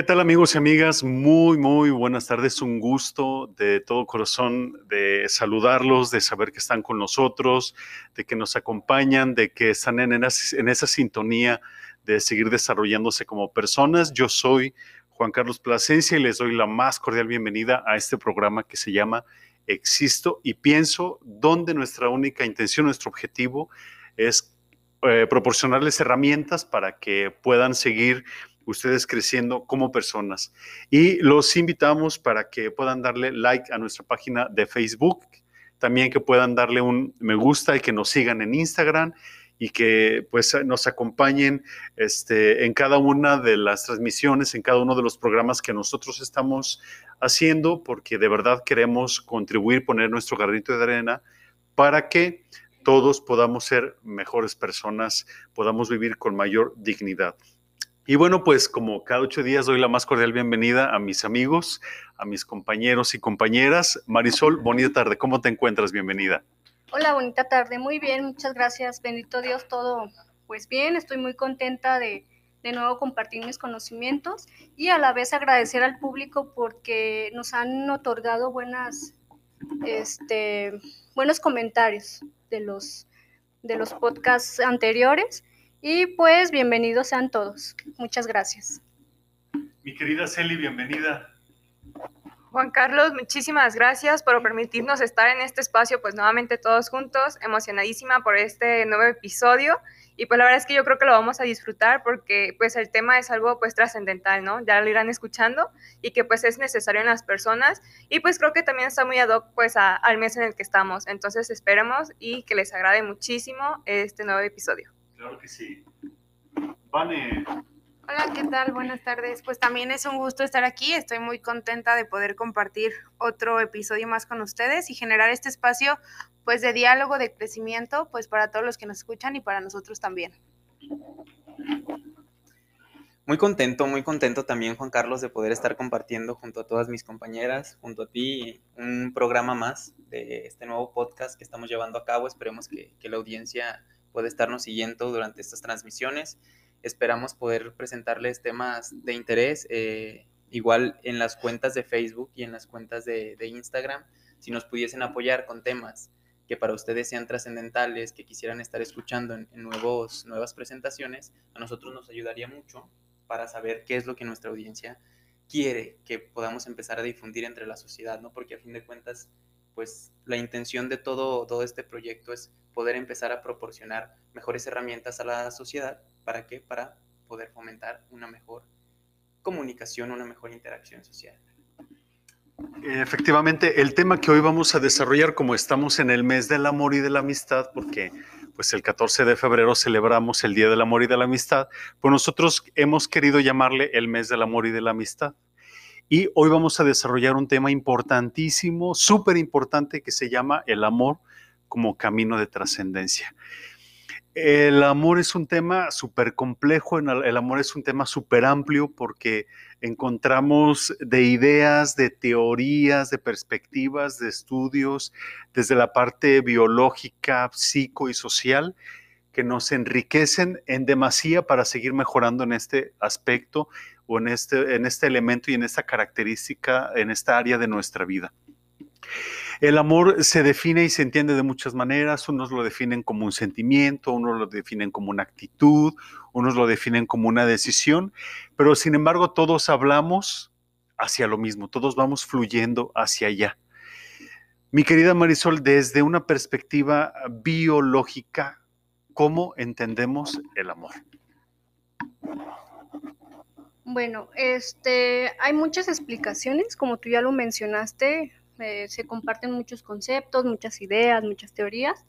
¿Qué tal amigos y amigas? Muy, muy buenas tardes. Un gusto de todo corazón de saludarlos, de saber que están con nosotros, de que nos acompañan, de que están en, esa sintonía de seguir desarrollándose como personas. Yo soy Juan Carlos Plasencia y les doy la más cordial bienvenida a este programa que se llama Existo y pienso, donde nuestra única intención, nuestro objetivo es eh, proporcionarles herramientas para que puedan seguir ustedes creciendo como personas. Y los invitamos para que puedan darle like a nuestra página de Facebook, también que puedan darle un me gusta y que nos sigan en Instagram y que pues nos acompañen este, en cada una de las transmisiones, en cada uno de los programas que nosotros estamos haciendo, porque de verdad queremos contribuir, poner nuestro granito de arena para que todos podamos ser mejores personas, podamos vivir con mayor dignidad. Y bueno, pues como cada ocho días doy la más cordial bienvenida a mis amigos, a mis compañeros y compañeras. Marisol, bonita tarde, ¿cómo te encuentras? Bienvenida. Hola, bonita tarde, muy bien, muchas gracias, bendito Dios, todo pues bien, estoy muy contenta de de nuevo compartir mis conocimientos y a la vez agradecer al público porque nos han otorgado buenas, este, buenos comentarios de los, de los podcasts anteriores y pues bienvenidos sean todos. Muchas gracias. Mi querida Celi, bienvenida. Juan Carlos, muchísimas gracias por permitirnos estar en este espacio, pues nuevamente todos juntos, emocionadísima por este nuevo episodio y pues la verdad es que yo creo que lo vamos a disfrutar porque pues el tema es algo pues trascendental, ¿no? Ya lo irán escuchando y que pues es necesario en las personas y pues creo que también está muy ad hoc pues al mes en el que estamos, entonces esperemos y que les agrade muchísimo este nuevo episodio. Claro que sí. Vane. Hola, ¿qué tal? Buenas tardes. Pues también es un gusto estar aquí. Estoy muy contenta de poder compartir otro episodio más con ustedes y generar este espacio pues de diálogo, de crecimiento, pues para todos los que nos escuchan y para nosotros también. Muy contento, muy contento también, Juan Carlos, de poder estar compartiendo junto a todas mis compañeras, junto a ti, un programa más de este nuevo podcast que estamos llevando a cabo. Esperemos que, que la audiencia puede estarnos siguiendo durante estas transmisiones. Esperamos poder presentarles temas de interés, eh, igual en las cuentas de Facebook y en las cuentas de, Instagram, si nos pudiesen apoyar con temas que para ustedes sean trascendentales, que quisieran estar escuchando en, nuevos, nuevas presentaciones, a nosotros nos ayudaría mucho para saber qué es lo que nuestra audiencia quiere que podamos empezar a difundir entre la sociedad, ¿no? Porque a fin de cuentas, pues la intención de todo, todo este proyecto es poder empezar a proporcionar mejores herramientas a la sociedad. ¿Para qué? Para poder fomentar una mejor comunicación, una mejor interacción social. Efectivamente, el tema que hoy vamos a desarrollar, como estamos en el mes del amor y de la amistad, porque pues el 14 de febrero celebramos el Día del Amor y de la Amistad, pues nosotros hemos querido llamarle el mes del amor y de la amistad. Y hoy vamos a desarrollar un tema importantísimo, súper importante, que se llama el amor como camino de trascendencia. El amor es un tema súper complejo, el amor es un tema súper amplio porque encontramos de ideas, de teorías, de perspectivas, de estudios, desde la parte biológica, psico y social, que nos enriquecen en demasía para seguir mejorando en este aspecto o en este, en este elemento y en esta característica, en esta área de nuestra vida. El amor se define y se entiende de muchas maneras. Unos lo definen como un sentimiento, unos lo definen como una actitud, unos lo definen como una decisión, pero sin embargo todos hablamos hacia lo mismo, todos vamos fluyendo hacia allá. Mi querida Marisol, desde una perspectiva biológica, ¿cómo entendemos el amor? Bueno, este, hay muchas explicaciones, como tú ya lo mencionaste, eh, se comparten muchos conceptos, muchas ideas, muchas teorías.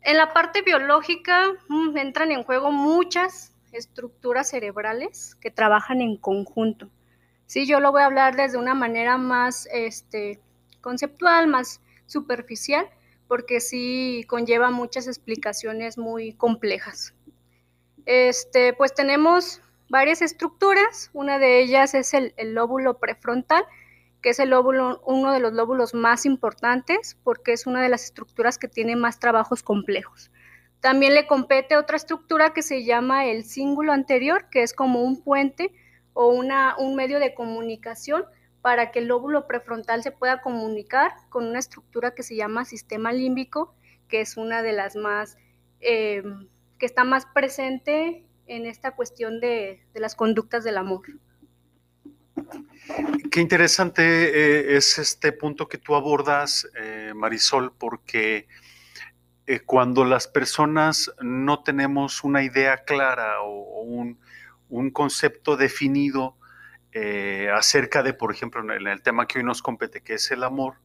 En la parte biológica mm, entran en juego muchas estructuras cerebrales que trabajan en conjunto. Sí, yo lo voy a hablar desde una manera más este, conceptual, más superficial, porque sí conlleva muchas explicaciones muy complejas. Este, pues tenemos varias estructuras, una de ellas es el lóbulo prefrontal, que es el lóbulo, uno de los lóbulos más importantes porque es una de las estructuras que tiene más trabajos complejos. También le compete otra estructura que se llama el cíngulo anterior, que es como un puente o una, un medio de comunicación para que el lóbulo prefrontal se pueda comunicar con una estructura que se llama sistema límbico, que es una de las más, eh, que está más presente en esta cuestión de, de las conductas del amor. Qué interesante eh, es este punto que tú abordas, eh, Marisol, porque eh, cuando las personas no tenemos una idea clara o, un, un, concepto definido acerca de, por ejemplo, en el tema que hoy nos compete, que es el amor,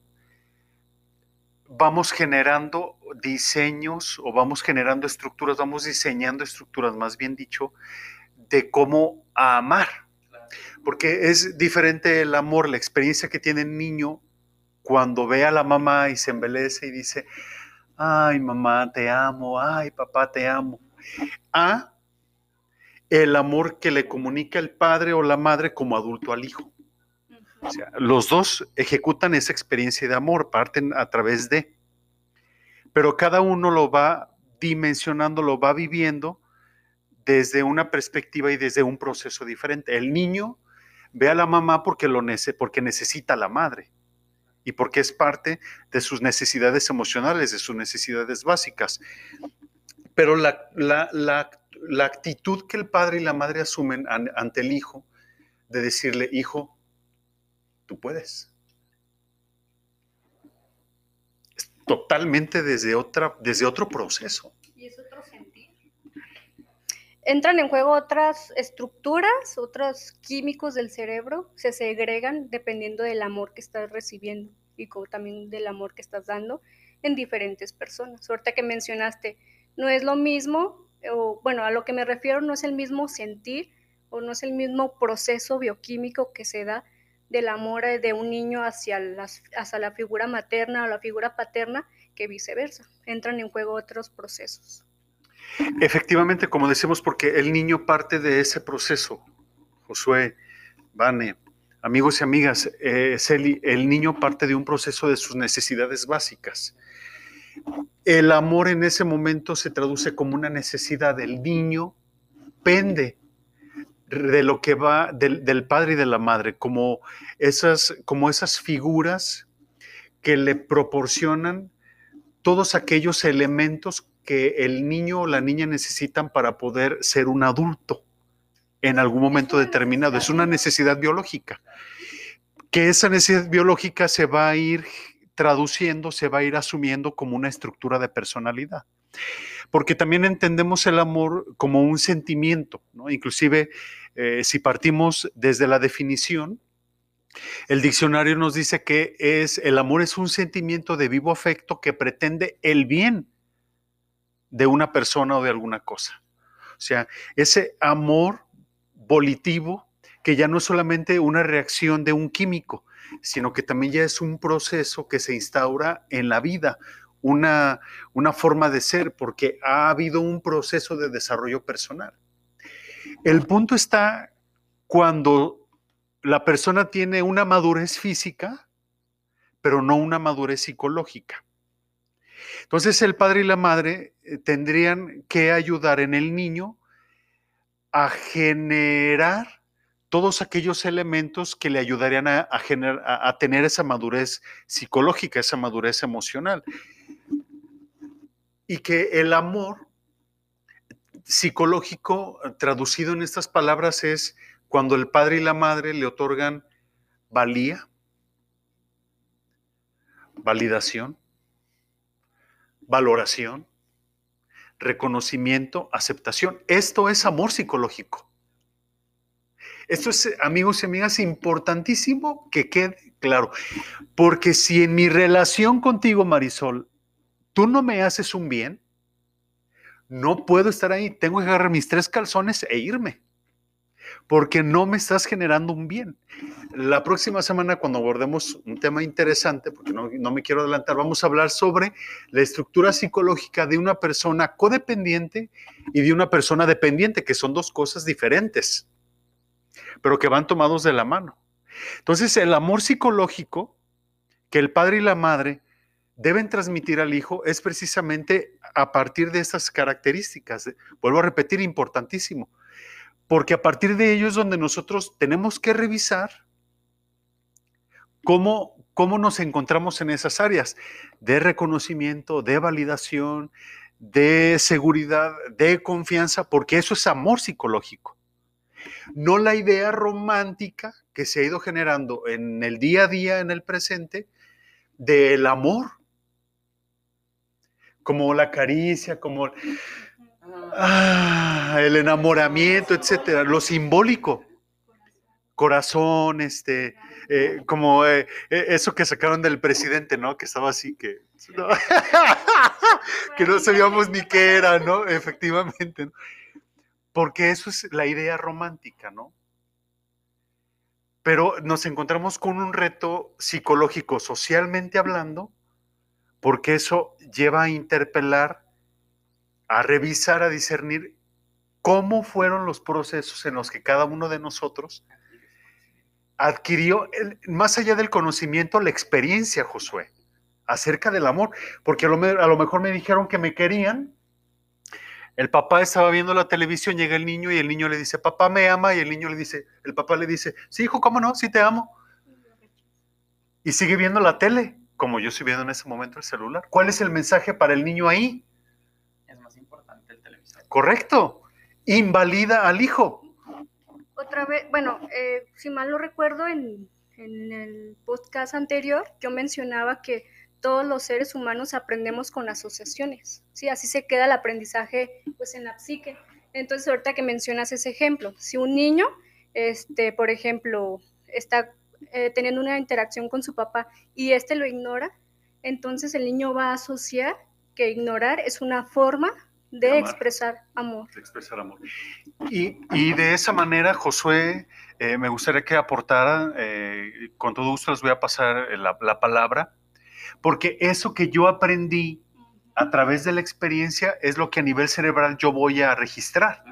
vamos generando diseños o vamos generando estructuras, vamos diseñando estructuras, más bien dicho, de cómo amar. Porque es diferente el amor, la experiencia que tiene el niño cuando ve a la mamá y se embelece y dice, ay mamá, te amo, ay papá, te amo, a el amor que le comunica el padre o la madre como adulto al hijo. O sea, los dos ejecutan esa experiencia de amor, parten a través de, pero cada uno lo va dimensionando, lo va viviendo desde una perspectiva y desde un proceso diferente. El niño ve a la mamá porque, lo porque necesita a la madre y porque es parte de sus necesidades emocionales, de sus necesidades básicas. Pero la, la, actitud que el padre y la madre asumen ante el hijo, de decirle, hijo, tú puedes. Es totalmente desde, otra, desde otro proceso entran en juego otras estructuras, otros químicos del cerebro, se segregan dependiendo del amor que estás recibiendo y también del amor que estás dando en diferentes personas. Suerte que mencionaste, no es lo mismo, o bueno, a lo que me refiero no es el mismo sentir o no es el mismo proceso bioquímico que se da del amor de un niño hacia, la figura materna o la figura paterna que viceversa. Entran en juego otros procesos. Efectivamente, como decimos, porque el niño parte de ese proceso. Josué, Vane, amigos y amigas, eh, el niño parte de un proceso de sus necesidades básicas. El amor en ese momento se traduce como una necesidad. El niño pende de lo que va del, del, padre y de la madre, como esas, como esas figuras que le proporcionan todos aquellos elementos que el niño o la niña necesitan para poder ser un adulto en algún momento determinado. Es una necesidad biológica. Que esa necesidad biológica se va a ir traduciendo, se va a ir asumiendo como una estructura de personalidad. Porque también entendemos el amor como un sentimiento, ¿no? Inclusive, eh, si partimos desde la definición, el diccionario nos dice que es el amor es un sentimiento de vivo afecto que pretende el bien de una persona o de alguna cosa. O sea, ese amor volitivo que ya no es solamente una reacción de un químico, sino que también ya es un proceso que se instaura en la vida, una, una forma de ser, porque ha habido un proceso de desarrollo personal. El punto está cuando la persona tiene una madurez física, pero no una madurez psicológica. Entonces el padre y la madre eh, tendrían que ayudar en el niño a generar todos aquellos elementos que le ayudarían a, tener esa madurez psicológica, esa madurez emocional. Y que el amor psicológico, traducido en estas palabras, es cuando el padre y la madre le otorgan valía, validación, valoración, reconocimiento, aceptación. Esto es amor psicológico. Esto es, amigos y amigas, importantísimo que quede claro. Porque si en mi relación contigo, Marisol, tú no me haces un bien, no puedo estar ahí. Tengo que agarrar mis tres calzones e irme porque no me estás generando un bien. La próxima semana, cuando abordemos un tema interesante, porque no, me quiero adelantar, vamos a hablar sobre la estructura psicológica de una persona codependiente y de una persona dependiente, que son dos cosas diferentes, pero que van tomados de la mano. Entonces, el amor psicológico que el padre y la madre deben transmitir al hijo es precisamente a partir de estas características. Vuelvo a repetir, importantísimo Porque a partir de ello es donde nosotros tenemos que revisar cómo, cómo nos encontramos en esas áreas de reconocimiento, de validación, de seguridad, de confianza, porque eso es amor psicológico. No la idea romántica que se ha ido generando en el día a día, en el presente, del amor. Como la caricia, como ah, el enamoramiento, etcétera, lo simbólico. Corazón, este, eh, como eh, eh, eso que sacaron del presidente, ¿no? Que estaba así, que no, que no sabíamos ni qué era, ¿no? Efectivamente. Porque eso es la idea romántica, ¿no? Pero nos encontramos con un reto psicológico, socialmente hablando, porque eso lleva a interpelar, a revisar, a discernir cómo fueron los procesos en los que cada uno de nosotros adquirió, más allá del conocimiento, la experiencia, Josué, acerca del amor, porque a lo, mejor me dijeron que me querían, el papá estaba viendo la televisión, llega el niño y el niño le dice, papá me ama, y el niño le dice, el papá le dice, sí, hijo, ¿cómo no? Sí te amo. Y sigue viendo la tele, como yo estoy viendo en ese momento el celular. ¿Cuál es el mensaje para el niño ahí? Es más importante el televisor. Correcto. Invalida al hijo otra vez, bueno, eh, si mal no recuerdo, en, en el podcast anterior yo mencionaba que todos los seres humanos aprendemos con asociaciones, ¿sí? Así se queda el aprendizaje pues en la psique. Entonces, ahorita que mencionas ese ejemplo, si un niño, este, por ejemplo, está eh, teniendo una interacción con su papá y este lo ignora, entonces el niño va a asociar que ignorar es una forma de expresar amor. De expresar amor. Y, y de esa manera, Josué, eh, me gustaría que aportara, eh, con todo gusto les voy a pasar la, la, palabra, porque eso que yo aprendí a través de la experiencia es lo que a nivel cerebral yo voy a registrar.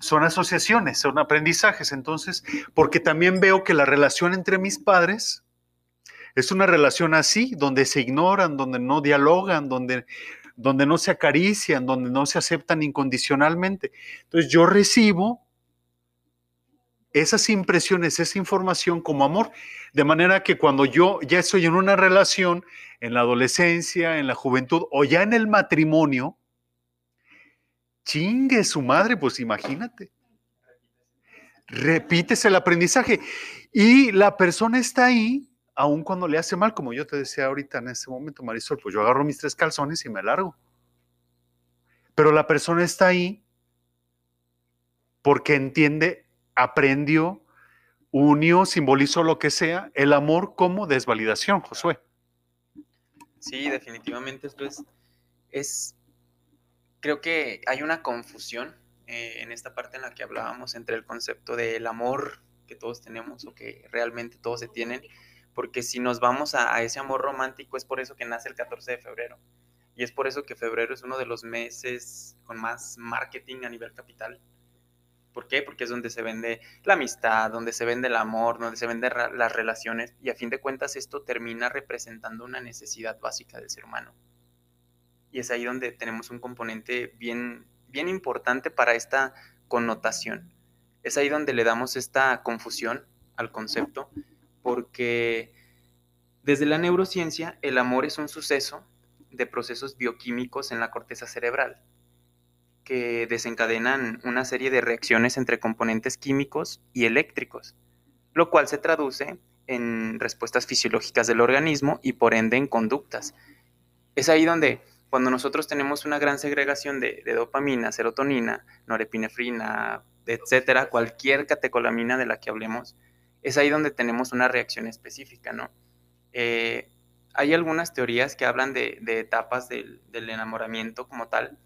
Son asociaciones, son aprendizajes, entonces, porque también veo que la relación entre mis padres es una relación así, donde se ignoran, donde no dialogan, donde donde no se acarician, donde no se aceptan incondicionalmente. Entonces yo recibo esas impresiones, esa información como amor, de manera que cuando yo ya estoy en una relación, en la adolescencia, en la juventud o ya en el matrimonio, chingue su madre, pues imagínate. Repítese el aprendizaje. Y la persona está ahí aun cuando le hace mal, como yo te decía ahorita en este momento, Marisol, pues yo agarro mis tres calzones y me largo. Pero la persona está ahí porque entiende, aprendió, unió, simbolizó lo que sea, el amor como desvalidación, Josué. Sí, definitivamente esto es, es creo que hay una confusión eh, en esta parte en la que hablábamos entre el concepto del amor que todos tenemos o que realmente todos se tienen porque si nos vamos a, ese amor romántico es por eso que nace el 14 de febrero. Y es por eso que febrero es uno de los meses con más marketing a nivel capital. ¿Por qué? Porque es donde se vende la amistad, donde se vende el amor, donde se venden las relaciones y a fin de cuentas esto termina representando una necesidad básica del ser humano. Y es ahí donde tenemos un componente bien, bien importante para esta connotación. Es ahí donde le damos esta confusión al concepto porque desde la neurociencia el amor es un suceso de procesos bioquímicos en la corteza cerebral que desencadenan una serie de reacciones entre componentes químicos y eléctricos, lo cual se traduce en respuestas fisiológicas del organismo y por ende en conductas. Es ahí donde cuando nosotros tenemos una gran segregación de, dopamina, serotonina, norepinefrina, etcétera, cualquier catecolamina de la que hablemos, es ahí donde tenemos una reacción específica, ¿no? Eh, hay algunas teorías que hablan de, etapas del, enamoramiento como tal,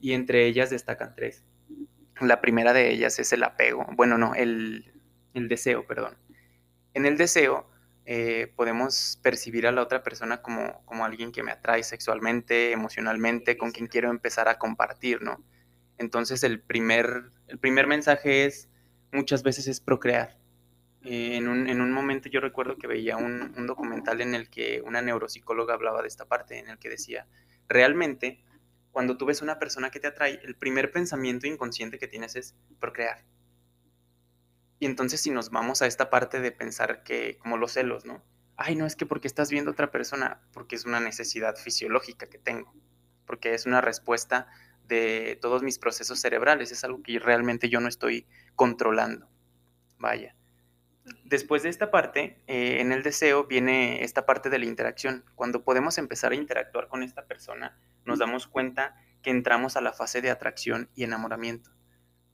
y entre ellas destacan tres. La primera de ellas es el apego, bueno, no, el, deseo, perdón. En el deseo eh, podemos percibir a la otra persona como, como alguien que me atrae sexualmente, emocionalmente, con quien quiero empezar a compartir, ¿no? Entonces el primer, el primer mensaje es, muchas veces es procrear. Eh, en, un, momento yo recuerdo que veía un, documental en el que una neuropsicóloga hablaba de esta parte, en el que decía, realmente cuando tú ves una persona que te atrae, el primer pensamiento inconsciente que tienes es procrear. Y entonces si nos vamos a esta parte de pensar que, como los celos, ¿no? Ay, no es que porque estás viendo a otra persona, porque es una necesidad fisiológica que tengo, porque es una respuesta de todos mis procesos cerebrales, es algo que realmente yo no estoy controlando. Vaya. Después de esta parte, eh, en el deseo viene esta parte de la interacción. Cuando podemos empezar a interactuar con esta persona, nos damos cuenta que entramos a la fase de atracción y enamoramiento,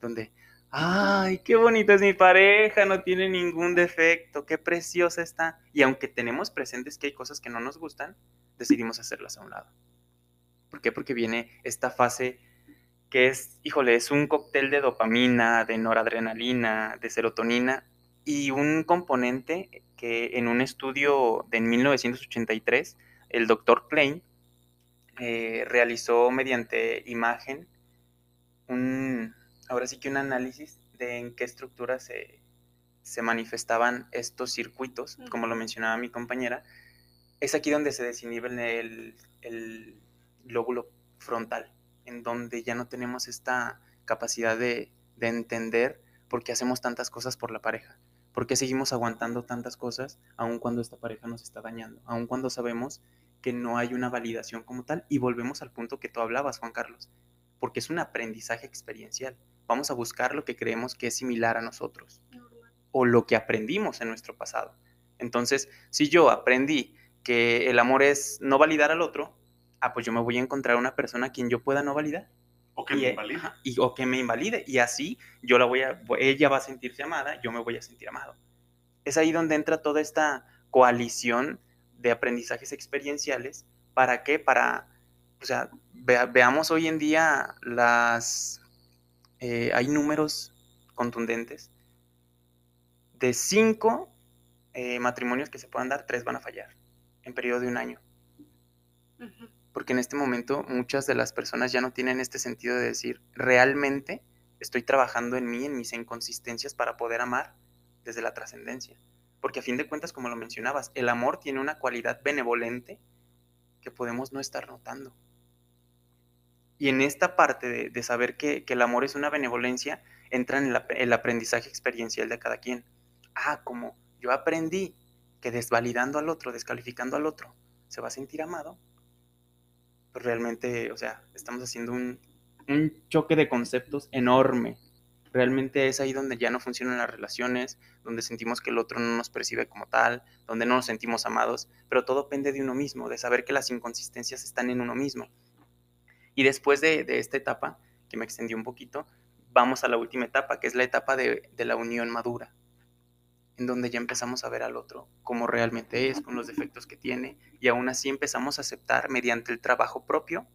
donde, ay, qué bonita es mi pareja, no tiene ningún defecto, qué preciosa está. Y aunque tenemos presentes que hay cosas que no nos gustan, decidimos hacerlas a un lado. ¿Por qué? Porque viene esta fase que es, híjole, es un cóctel de dopamina, de noradrenalina, de serotonina y un componente que en un estudio de 1983 el doctor Klein eh, realizó mediante imagen un, ahora sí que un análisis de en qué estructuras se, se manifestaban estos circuitos, como lo mencionaba mi compañera, es aquí donde se desinhibe el, el lóbulo frontal, en donde ya no tenemos esta capacidad de, de entender por qué hacemos tantas cosas por la pareja, por qué seguimos aguantando tantas cosas aun cuando esta pareja nos está dañando, aun cuando sabemos que no hay una validación como tal. Y volvemos al punto que tú hablabas, Juan Carlos, porque es un aprendizaje experiencial. Vamos a buscar lo que creemos que es similar a nosotros o lo que aprendimos en nuestro pasado. Entonces, si yo aprendí que el amor es no validar al otro, ah, pues yo me voy a encontrar una persona a quien yo pueda no validar. O que y, me eh, invalide. ajá, y- o que me invalide. Y así yo la voy a, ella va a sentirse amada, yo me voy a sentir amado. Es ahí donde entra toda esta coalición de aprendizajes experienciales. ¿Para qué? Para, o sea, vea- veamos hoy en día las, eh, hay números contundentes. De cinco eh, matrimonios que se puedan dar, tres van a fallar en periodo de un año porque en este momento muchas de las personas ya no tienen este sentido de decir, realmente estoy trabajando en mí, en mis inconsistencias para poder amar desde la trascendencia. Porque a fin de cuentas, como lo mencionabas, el amor tiene una cualidad benevolente que podemos no estar notando. Y en esta parte de, saber que, el amor es una benevolencia, entra en el aprendizaje experiencial de cada quien. Ah, como yo aprendí que desvalidando al otro, descalificando al otro, se va a sentir amado, pues realmente, o sea, estamos haciendo un, un choque de conceptos enorme. Realmente es ahí donde ya no funcionan las relaciones, donde sentimos que el otro no nos percibe como tal, donde no nos sentimos amados, pero todo depende de uno mismo, de saber que las inconsistencias están en uno mismo. Y después de, esta etapa, que me extendió un poquito, vamos a la última etapa, que es la etapa de, de la unión madura, en donde ya empezamos a ver al otro como realmente es, con los defectos que tiene, y aún así empezamos a aceptar mediante el trabajo propio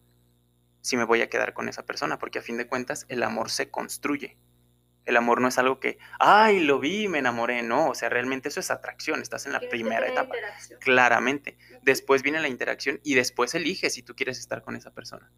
si me voy a quedar con esa persona, porque a fin de cuentas el amor se construye. El amor no es algo que, ay, lo vi, me enamoré, no, o sea, realmente eso es atracción, estás en la primera etapa, claramente. Después viene la interacción y después eliges si tú quieres estar con esa persona.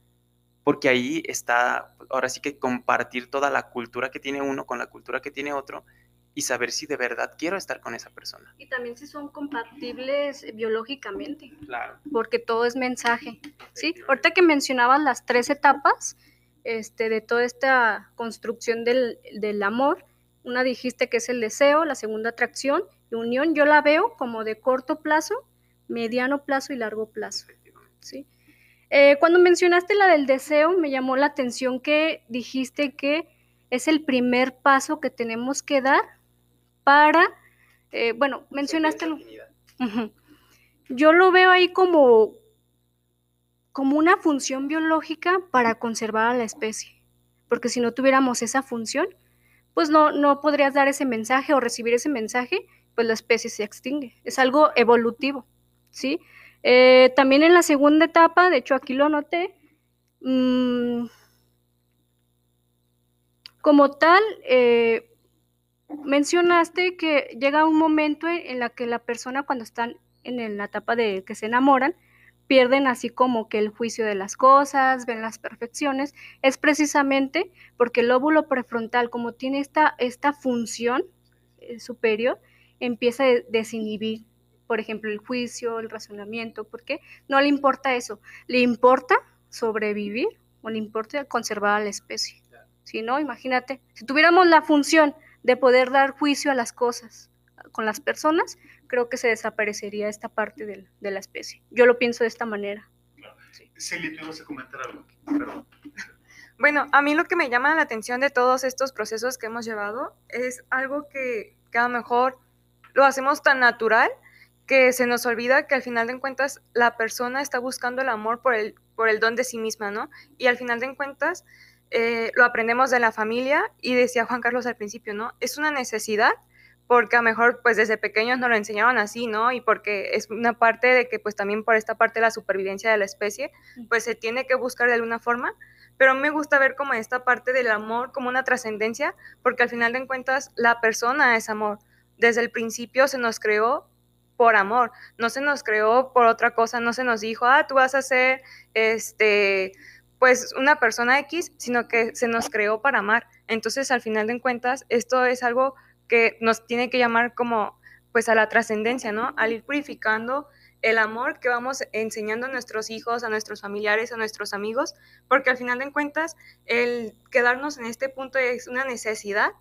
Porque ahí está, ahora sí que compartir toda la cultura que tiene uno con la cultura que tiene otro y saber si de verdad quiero estar con esa persona. Y también si son compatibles eh, biológicamente, Claro. porque todo es mensaje. Sí, ahorita que mencionabas las tres etapas este, de toda esta construcción del, del amor, una dijiste que es el deseo, la segunda atracción y unión, yo la veo como de corto plazo, mediano plazo y largo plazo. ¿sí? Eh, cuando mencionaste la del deseo, me llamó la atención que dijiste que es el primer paso que tenemos que dar para, eh, bueno, mencionaste... Yo lo veo ahí como, como una función biológica para conservar a la especie, porque si no tuviéramos esa función, pues no, no podrías dar ese mensaje o recibir ese mensaje, pues la especie se extingue. Es algo evolutivo, ¿sí? Eh, también en la segunda etapa, de hecho aquí lo anoté, mm, como tal, eh, mencionaste que llega un momento en, en la que la persona cuando están en la etapa de que se enamoran, pierden así como que el juicio de las cosas, ven las perfecciones, es precisamente porque el lóbulo prefrontal, como tiene esta, esta función eh, superior, empieza a de- desinhibir, por ejemplo, el juicio, el razonamiento, porque no le importa eso, le importa sobrevivir o le importa conservar a la especie. Si no, imagínate, si tuviéramos la función de poder dar juicio a las cosas con las personas, creo que se desaparecería esta parte de, de la especie. Yo lo pienso de esta manera. Celia, tú a comentar algo. Perdón. Bueno, a mí lo que me llama la atención de todos estos procesos que hemos llevado es algo que, que a lo mejor lo hacemos tan natural que se nos olvida que al final de cuentas la persona está buscando el amor por el, por el don de sí misma, ¿no? Y al final de cuentas eh, lo aprendemos de la familia y decía Juan Carlos al principio, ¿no? Es una necesidad porque a lo mejor pues desde pequeños nos lo enseñaron así, ¿no? Y porque es una parte de que pues también por esta parte de la supervivencia de la especie, pues se tiene que buscar de alguna forma, pero me gusta ver como esta parte del amor como una trascendencia, porque al final de cuentas la persona es amor. Desde el principio se nos creó por amor, no se nos creó por otra cosa, no se nos dijo, ah, tú vas a ser, este, pues una persona X, sino que se nos creó para amar. Entonces, al final de cuentas, esto es algo que nos tiene que llamar como, pues a la trascendencia, ¿no? Al ir purificando el amor que vamos enseñando a nuestros hijos, a nuestros familiares, a nuestros amigos, porque al final de cuentas, el quedarnos en este punto es una necesidad,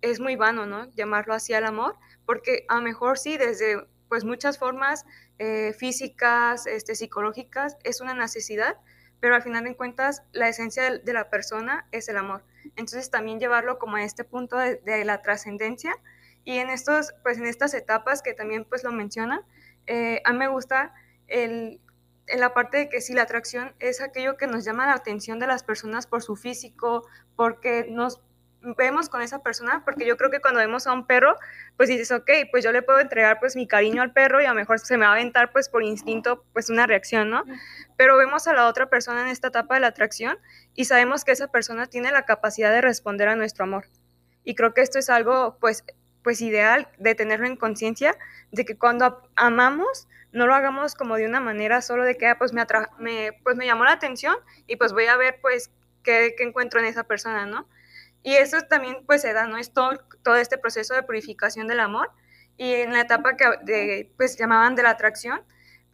es muy vano, ¿no? Llamarlo así al amor, porque a lo mejor sí, desde pues muchas formas eh, físicas, este, psicológicas, es una necesidad, pero al final de cuentas la esencia de, la persona es el amor. Entonces también llevarlo como a este punto de, la trascendencia y en, estos, pues, en estas etapas que también pues lo mencionan, eh, a mí me gusta el, en la parte de que si la atracción es aquello que nos llama la atención de las personas por su físico, porque nos vemos con esa persona, porque yo creo que cuando vemos a un perro, pues dices, ok, pues yo le puedo entregar pues mi cariño al perro y a lo mejor se me va a aventar pues por instinto pues una reacción, ¿no? Pero vemos a la otra persona en esta etapa de la atracción y sabemos que esa persona tiene la capacidad de responder a nuestro amor. Y creo que esto es algo pues pues ideal de tenerlo en conciencia de que cuando amamos no lo hagamos como de una manera solo de que ah, pues me, me pues me llamó la atención y pues voy a ver pues qué, encuentro en esa persona, ¿no? Y eso también pues se da, ¿no? Es todo, todo este proceso de purificación del amor. Y en la etapa que pues llamaban de la atracción,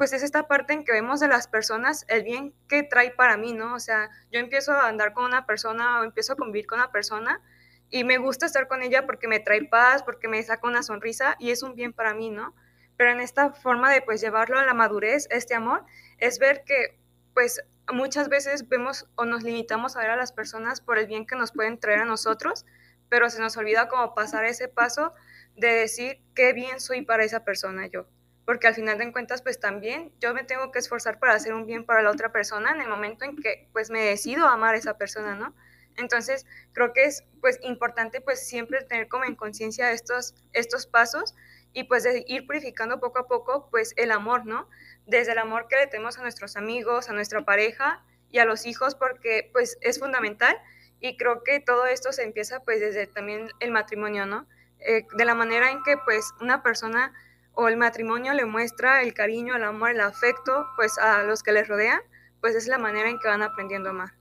pues es esta parte en que vemos de las personas el bien que trae para mí, ¿no? O sea, yo empiezo a andar con una persona o empiezo a convivir con una persona y me gusta estar con ella porque me trae paz, porque me saca una sonrisa y es un bien para mí, ¿no? Pero en esta forma de pues llevarlo a la madurez, este amor, es ver que pues muchas veces vemos o nos limitamos a ver a las personas por el bien que nos pueden traer a nosotros, pero se nos olvida como pasar ese paso de decir qué bien soy para esa persona yo. Porque al final de cuentas, pues también yo me tengo que esforzar para hacer un bien para la otra persona en el momento en que pues me decido amar a esa persona, ¿no? Entonces, creo que es pues importante pues siempre tener como en conciencia estos, estos pasos y pues ir purificando poco a poco pues el amor, ¿no? Desde el amor que le tenemos a nuestros amigos, a nuestra pareja y a los hijos porque pues es fundamental y creo que todo esto se empieza pues desde también el matrimonio, ¿no? Eh, de la manera en que pues una persona o el matrimonio le muestra el cariño, el amor, el afecto pues a los que les rodean, pues es la manera en que van aprendiendo a amar.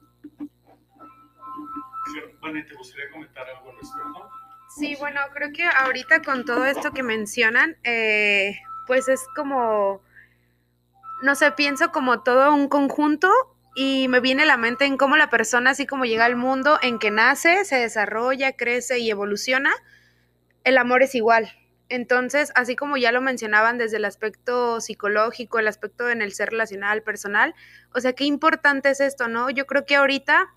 ¿te gustaría comentar algo al respecto? Sí, bueno, creo que ahorita con todo esto que mencionan, eh, pues es como, no sé, pienso como todo un conjunto y me viene a la mente en cómo la persona, así como llega al mundo, en que nace, se desarrolla, crece y evoluciona, el amor es igual. Entonces, así como ya lo mencionaban desde el aspecto psicológico, el aspecto en el ser relacional, personal, o sea, qué importante es esto, ¿no? Yo creo que ahorita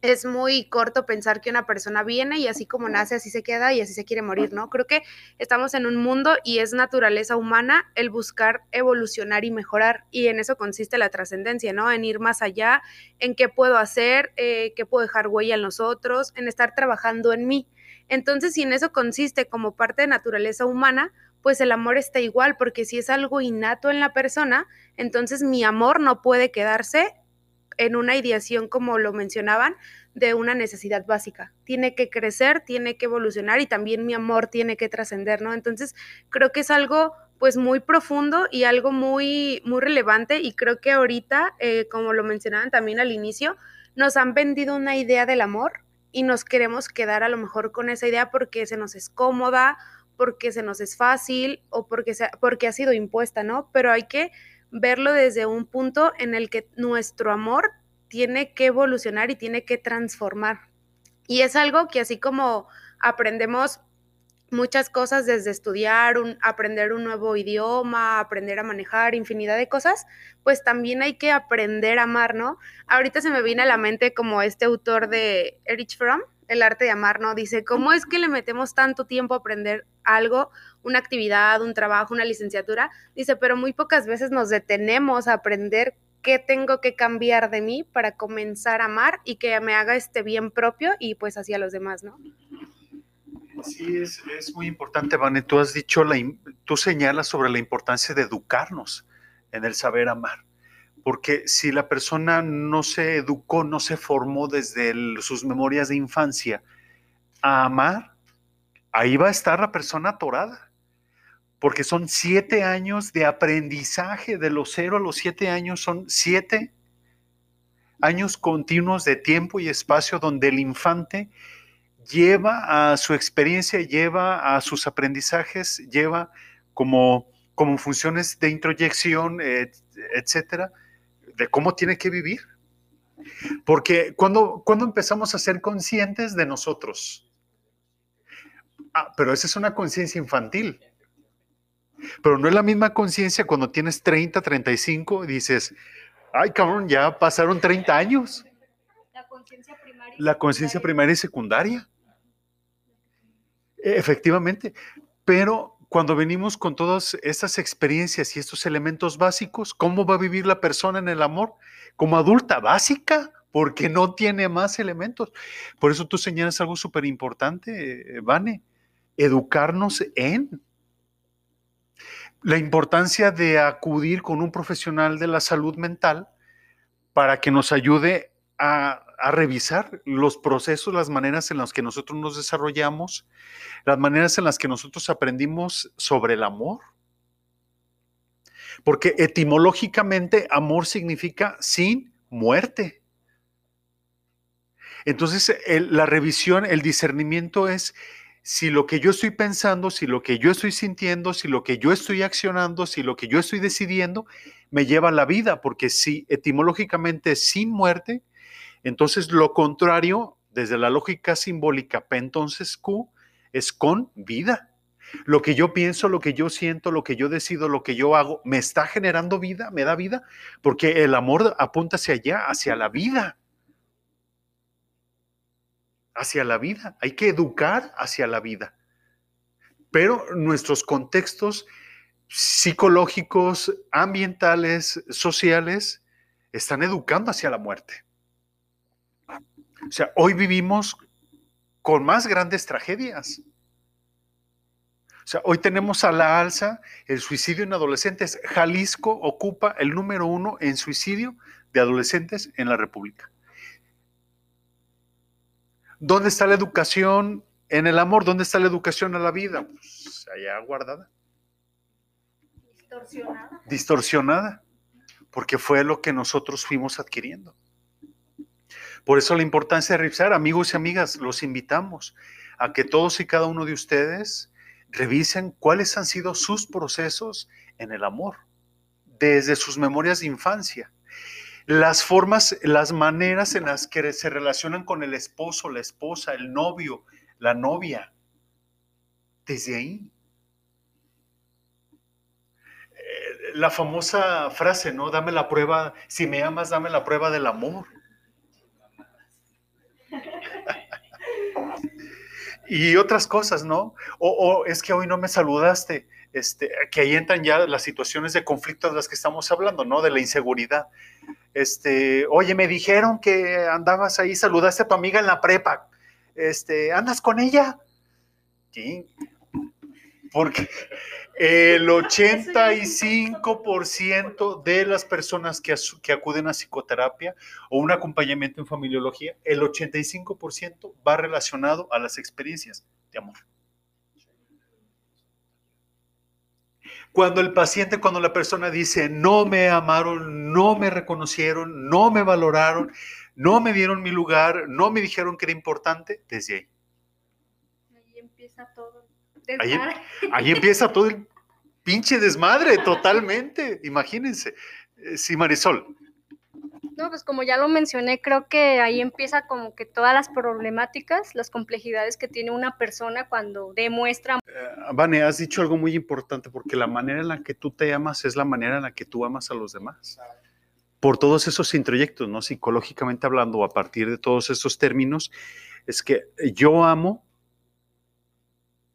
es muy corto pensar que una persona viene y así como nace, así se queda y así se quiere morir, ¿no? Creo que estamos en un mundo y es naturaleza humana el buscar evolucionar y mejorar y en eso consiste la trascendencia, ¿no? En ir más allá, en qué puedo hacer, eh, qué puedo dejar huella en nosotros, en estar trabajando en mí. Entonces, si en eso consiste como parte de naturaleza humana, pues el amor está igual, porque si es algo innato en la persona, entonces mi amor no puede quedarse en una ideación, como lo mencionaban, de una necesidad básica. Tiene que crecer, tiene que evolucionar y también mi amor tiene que trascender, ¿no? Entonces, creo que es algo pues muy profundo y algo muy, muy relevante y creo que ahorita, eh, como lo mencionaban también al inicio, nos han vendido una idea del amor y nos queremos quedar a lo mejor con esa idea porque se nos es cómoda, porque se nos es fácil o porque, porque ha sido impuesta, ¿no? Pero hay que verlo desde un punto en el que nuestro amor tiene que evolucionar y tiene que transformar. Y es algo que así como aprendemos muchas cosas desde estudiar, un, aprender un nuevo idioma, aprender a manejar, infinidad de cosas, pues también hay que aprender a amar, ¿no? Ahorita se me viene a la mente como este autor de Erich Fromm, El arte de amar, ¿no? Dice, ¿cómo es que le metemos tanto tiempo a aprender algo, una actividad, un trabajo, una licenciatura? Dice, pero muy pocas veces nos detenemos a aprender qué tengo que cambiar de mí para comenzar a amar y que me haga este bien propio y pues hacia los demás, ¿no? Sí, es, es muy importante, Vane. Tú has dicho, la, tú señalas sobre la importancia de educarnos en el saber amar. Porque si la persona no se educó, no se formó desde el, sus memorias de infancia a amar, ahí va a estar la persona atorada. Porque son siete años de aprendizaje, de los cero a los siete años, son siete años continuos de tiempo y espacio donde el infante lleva a su experiencia, lleva a sus aprendizajes, lleva como, como funciones de introyección, etcétera, de cómo tiene que vivir. Porque cuando, cuando empezamos a ser conscientes de nosotros, ah, pero esa es una conciencia infantil. Pero no es la misma conciencia cuando tienes 30, 35 y dices, ay cabrón, ya pasaron 30 años. La conciencia primaria. La conciencia primaria y secundaria. Efectivamente, pero cuando venimos con todas estas experiencias y estos elementos básicos, ¿cómo va a vivir la persona en el amor? Como adulta básica, porque no tiene más elementos. Por eso tú señalas algo súper importante, Vane, educarnos en la importancia de acudir con un profesional de la salud mental para que nos ayude a, revisar los procesos, las maneras en las que nosotros nos desarrollamos, las maneras en las que nosotros aprendimos sobre el amor. Porque etimológicamente amor significa sin muerte. Entonces, la revisión, el discernimiento es si lo que yo estoy pensando, si lo que yo estoy sintiendo, si lo que yo estoy accionando, si lo que yo estoy decidiendo me lleva a la vida, porque si etimológicamente sin muerte, entonces lo contrario, desde la lógica simbólica, P entonces Q, es con vida. Lo que yo pienso, lo que yo siento, lo que yo decido, lo que yo hago, ¿me está generando vida? ¿Me da vida? Porque el amor apunta hacia allá, hacia la vida. Hacia la vida. Hay que educar hacia la vida. Pero nuestros contextos psicológicos, ambientales, sociales, están educando hacia la muerte. O sea, hoy vivimos con más grandes tragedias. O sea, hoy tenemos a la alza el suicidio en adolescentes. Jalisco ocupa el número uno en suicidio de adolescentes en la República. ¿Dónde está la educación en el amor? ¿Dónde está la educación a la vida? Pues allá guardada. Distorsionada. Distorsionada, porque fue lo que nosotros fuimos adquiriendo. Por eso la importancia de revisar, amigos y amigas, los invitamos a que todos y cada uno de ustedes revisen cuáles han sido sus procesos en el amor, desde sus memorias de infancia. Las formas, las maneras en las que se relacionan con el esposo, la esposa, el novio, la novia. Desde ahí. Eh, la famosa frase, ¿no? Dame la prueba, si me amas, dame la prueba del amor. Y otras cosas, ¿no? O, es que hoy no me saludaste, este, que ahí entran ya las situaciones de conflicto de las que estamos hablando, ¿no? De la inseguridad. Este, oye, me dijeron que andabas ahí, saludaste a tu amiga en la prepa, este, ¿andas con ella? Sí. Porque el 85% de las personas que, que, acuden a psicoterapia o un acompañamiento en familiología, el 85% va relacionado a las experiencias de amor. Cuando el paciente, cuando la persona dice, no me amaron, no me reconocieron, no me valoraron, no me dieron mi lugar, no me dijeron que era importante, desde ahí. Ahí empieza todo. Ahí, ahí, empieza todo el pinche desmadre, totalmente. Imagínense. Sí, Marisol. No, pues como ya lo mencioné, creo que ahí empieza como que todas las problemáticas, las complejidades que tiene una persona cuando demuestra. Eh, Vane, has dicho algo muy importante porque la manera en la que tú te amas es la manera en la que tú amas a los demás. Por todos esos introyectos, ¿no? Psicológicamente hablando, a partir de todos esos términos, es que yo amo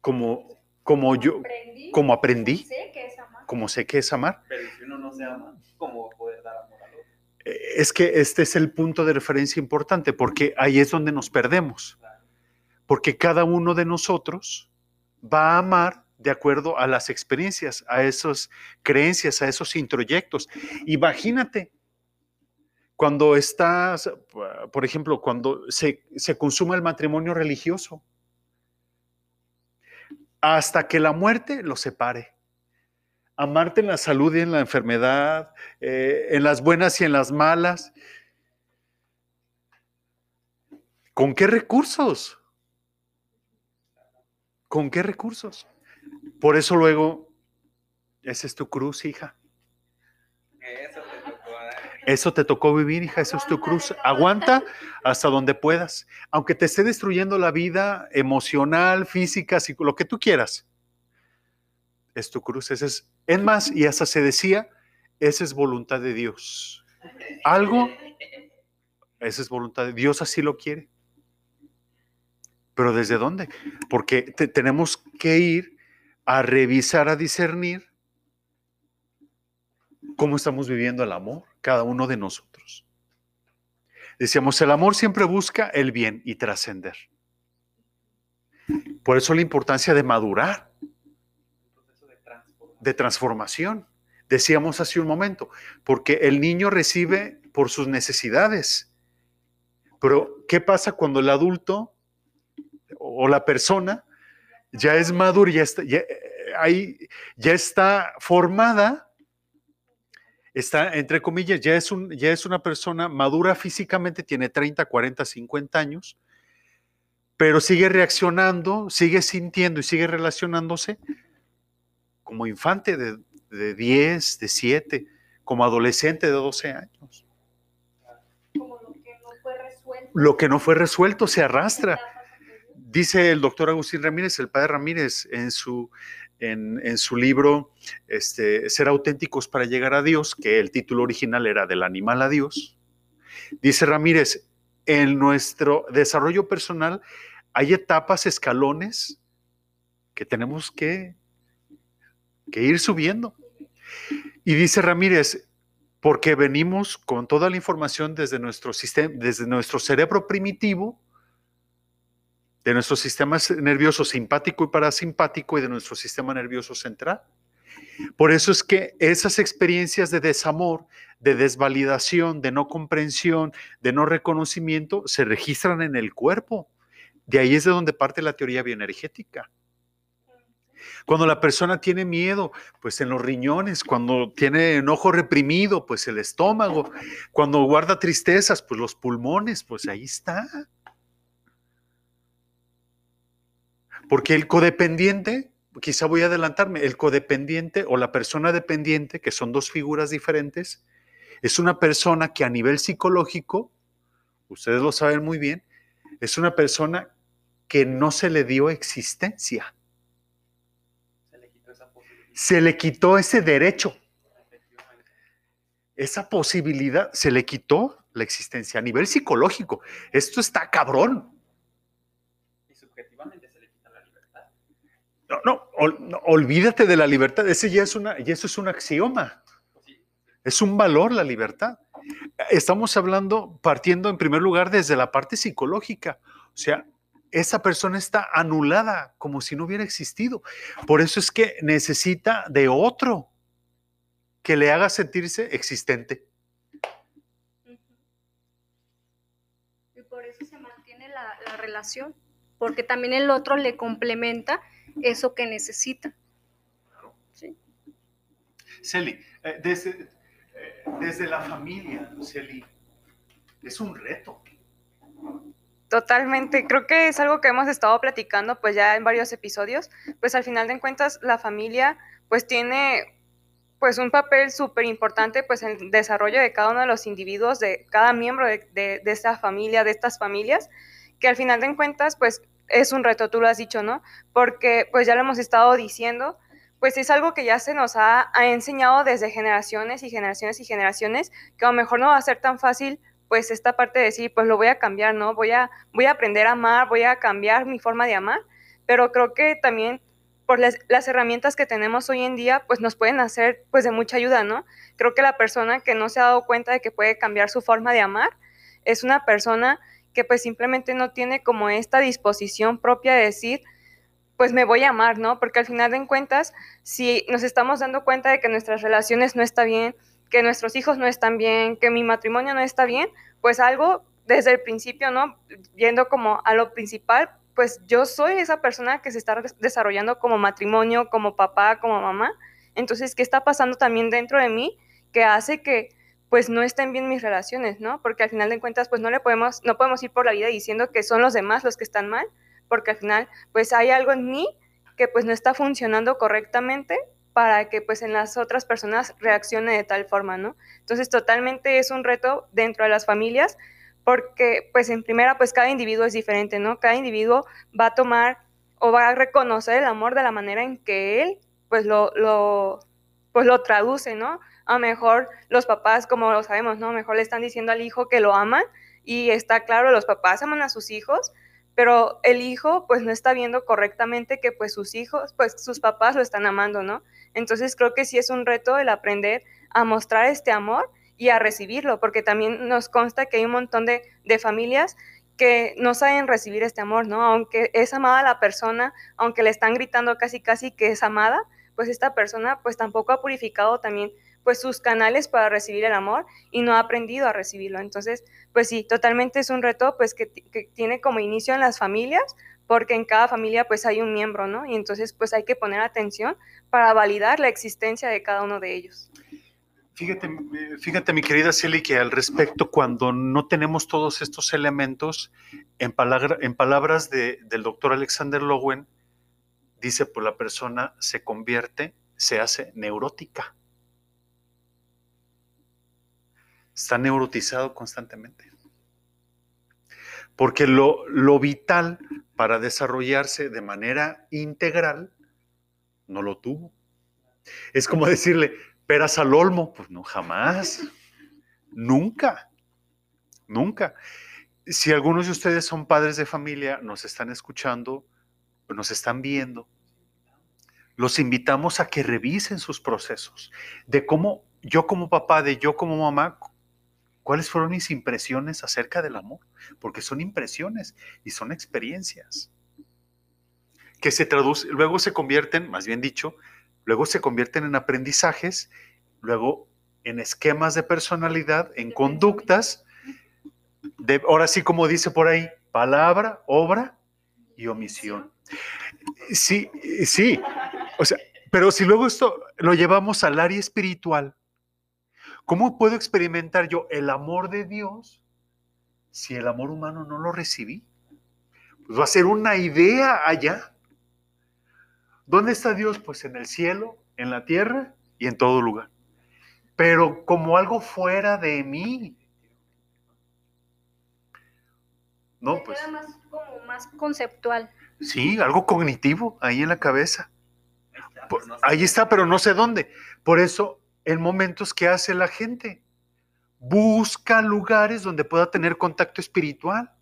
como, como yo, Aprendí, como aprendí, sé que es amar. como sé que es amar. Pero si uno no se ama, ¿cómo va a poder dar amor al otro? Eh, Es que este es el punto de referencia importante porque ahí es donde nos perdemos. Porque cada uno de nosotros va a amar de acuerdo a las experiencias, a esas creencias, a esos introyectos. Imagínate cuando estás, por ejemplo, cuando se, se consuma el matrimonio religioso, hasta que la muerte los separe. Amarte en la salud y en la enfermedad, eh, en las buenas y en las malas. ¿Con qué recursos? ¿Con qué recursos? Por eso luego, esa es tu cruz, hija. Eso te tocó vivir, hija, eso es tu cruz. Aguanta hasta donde puedas. Aunque te esté destruyendo la vida emocional, física, lo que tú quieras. Es tu cruz. Ese es, es más, y hasta se decía, esa es voluntad de Dios. Algo, esa es voluntad de Dios, así lo quiere. Pero ¿desde dónde? Porque te- tenemos que ir a revisar, a discernir cómo estamos viviendo el amor, cada uno de nosotros. Decíamos, el amor siempre busca el bien y trascender. Por eso la importancia de madurar, de transformación. de transformación. Decíamos hace un momento, porque el niño recibe por sus necesidades. Pero, ¿qué pasa cuando el adulto o la persona ya es madura, ya está, ya, eh, está formada? Está, entre comillas, ya es, un, ya es una persona madura físicamente, tiene 30, 40, 50 años, pero sigue reaccionando, sigue sintiendo y sigue relacionándose como infante de, de 10, de 7, como adolescente de 12 años. Como lo que no fue resuelto. Lo que no fue resuelto se arrastra. Dice el doctor Agustín Ramírez, el padre Ramírez, en su, en, su libro este, Ser auténticos para llegar a Dios, que el título original era Del animal a Dios. Dice Ramírez, en nuestro desarrollo personal hay etapas, escalones que tenemos que, que ir subiendo. Y dice Ramírez, porque venimos con toda la información desde nuestro sistema, desde nuestro cerebro primitivo, de nuestro sistema nervioso simpático y parasimpático y de nuestro sistema nervioso central. Por eso es que esas experiencias de desamor, de desvalidación, de no comprensión, de no reconocimiento, se registran en el cuerpo. De ahí es de donde parte la teoría bioenergética. Cuando la persona tiene miedo, pues en los riñones, cuando tiene enojo reprimido, pues el estómago, cuando guarda tristezas, pues los pulmones, pues ahí está. Porque el codependiente, quizá voy a adelantarme, el codependiente o la persona dependiente, que son dos figuras diferentes, es una persona que a nivel psicológico, ustedes lo saben muy bien, es una persona que no se le dio existencia, Se le quitó esa posibilidad. se le quitó ese derecho, esa posibilidad, se le quitó la existencia a nivel psicológico. Esto está cabrón. Y subjetivamente se le quita la libertad. No, no, ol- no, olvídate de la libertad. Ese ya es una, y eso es un axioma. Es un valor la libertad. Estamos hablando, partiendo en primer lugar desde la parte psicológica. O sea, esa persona está anulada como si no hubiera existido. Por eso es que necesita de otro que le haga sentirse existente. Y por eso se mantiene la relación, porque también el otro le complementa eso que necesita. Sí. Celi, eh, desde, eh, desde la familia, Celi, es un reto. Totalmente, creo que es algo que hemos estado platicando pues ya en varios episodios, pues al final de cuentas la familia pues tiene pues un papel súper importante pues en el desarrollo de cada uno de los individuos, de cada miembro de, de, de esta familia, de estas familias, que al final de cuentas pues es un reto, tú lo has dicho, ¿no? Porque pues ya lo hemos estado diciendo, pues es algo que ya se nos ha, ha, enseñado desde generaciones y generaciones y generaciones, que a lo mejor no va a ser tan fácil pues esta parte de decir, pues lo voy a cambiar, ¿no? Voy a, voy a aprender a amar, voy a cambiar mi forma de amar, pero creo que también por las, las, herramientas que tenemos hoy en día, pues nos pueden hacer pues de mucha ayuda, ¿no? Creo que la persona que no se ha dado cuenta de que puede cambiar su forma de amar es una persona que pues simplemente no tiene como esta disposición propia de decir, pues me voy a amar, ¿no? Porque al final de cuentas, si nos estamos dando cuenta de que nuestras relaciones no están bien, que nuestros hijos no están bien, que mi matrimonio no está bien, pues algo desde el principio, ¿no? Yendo como a lo principal, pues yo soy esa persona que se está desarrollando como matrimonio, como papá, como mamá. Entonces, ¿qué está pasando también dentro de mí que hace que pues no estén bien mis relaciones, ¿no? Porque al final de cuentas, pues no le podemos, no podemos ir por la vida diciendo que son los demás los que están mal, porque al final, pues hay algo en mí que pues no está funcionando correctamente para que pues en las otras personas reaccione de tal forma, ¿no? Entonces, totalmente es un reto dentro de las familias porque pues en primera pues cada individuo es diferente, ¿no? Cada individuo va a tomar o va a reconocer el amor de la manera en que él pues lo, lo, pues lo traduce, ¿no? A lo mejor los papás, como lo sabemos, ¿no? A mejor le están diciendo al hijo que lo aman y está claro, los papás aman a sus hijos, pero el hijo pues no está viendo correctamente que pues sus hijos, pues sus papás lo están amando, ¿no? Entonces creo que sí es un reto el aprender a mostrar este amor y a recibirlo, porque también nos consta que hay un montón de, de familias que no saben recibir este amor, ¿no? Aunque es amada la persona, aunque le están gritando casi casi que es amada, pues esta persona pues tampoco ha purificado también pues sus canales para recibir el amor y no ha aprendido a recibirlo. Entonces, pues sí, totalmente es un reto pues que, que tiene como inicio en las familias, porque en cada familia pues hay un miembro, ¿no? Y entonces pues hay que poner atención para validar la existencia de cada uno de ellos. Fíjate, fíjate, mi querida Celi, que al respecto, cuando no tenemos todos estos elementos, en, palabra, en palabras de, del doctor Alexander Lowen, dice, pues la persona se convierte, se hace neurótica. Está neurotizado constantemente. Porque lo, lo vital para desarrollarse de manera integral no lo tuvo. Es como decirle, peras al olmo, pues no, jamás, nunca, nunca. Si algunos de ustedes son padres de familia, nos están escuchando, nos están viendo, los invitamos a que revisen sus procesos, de cómo yo como papá, de yo como mamá, cuáles fueron mis impresiones acerca del amor, porque son impresiones y son experiencias. Que se traducen, luego se convierten, más bien dicho, luego se convierten en aprendizajes, luego en esquemas de personalidad, en conductas, de, ahora sí como dice por ahí, palabra, obra y omisión. Sí, sí, o sea, pero si luego esto lo llevamos al área espiritual, ¿cómo puedo experimentar yo el amor de Dios si el amor humano no lo recibí? Pues va a ser una idea allá. ¿Dónde está Dios? Pues en el cielo, en la tierra y en todo lugar. Pero como algo fuera de mí. No, pues. Queda más, como más conceptual. Sí, algo cognitivo ahí en la cabeza. Ahí está, pero no sé dónde. Por eso, en momentos que hace la gente, busca lugares donde pueda tener contacto espiritual.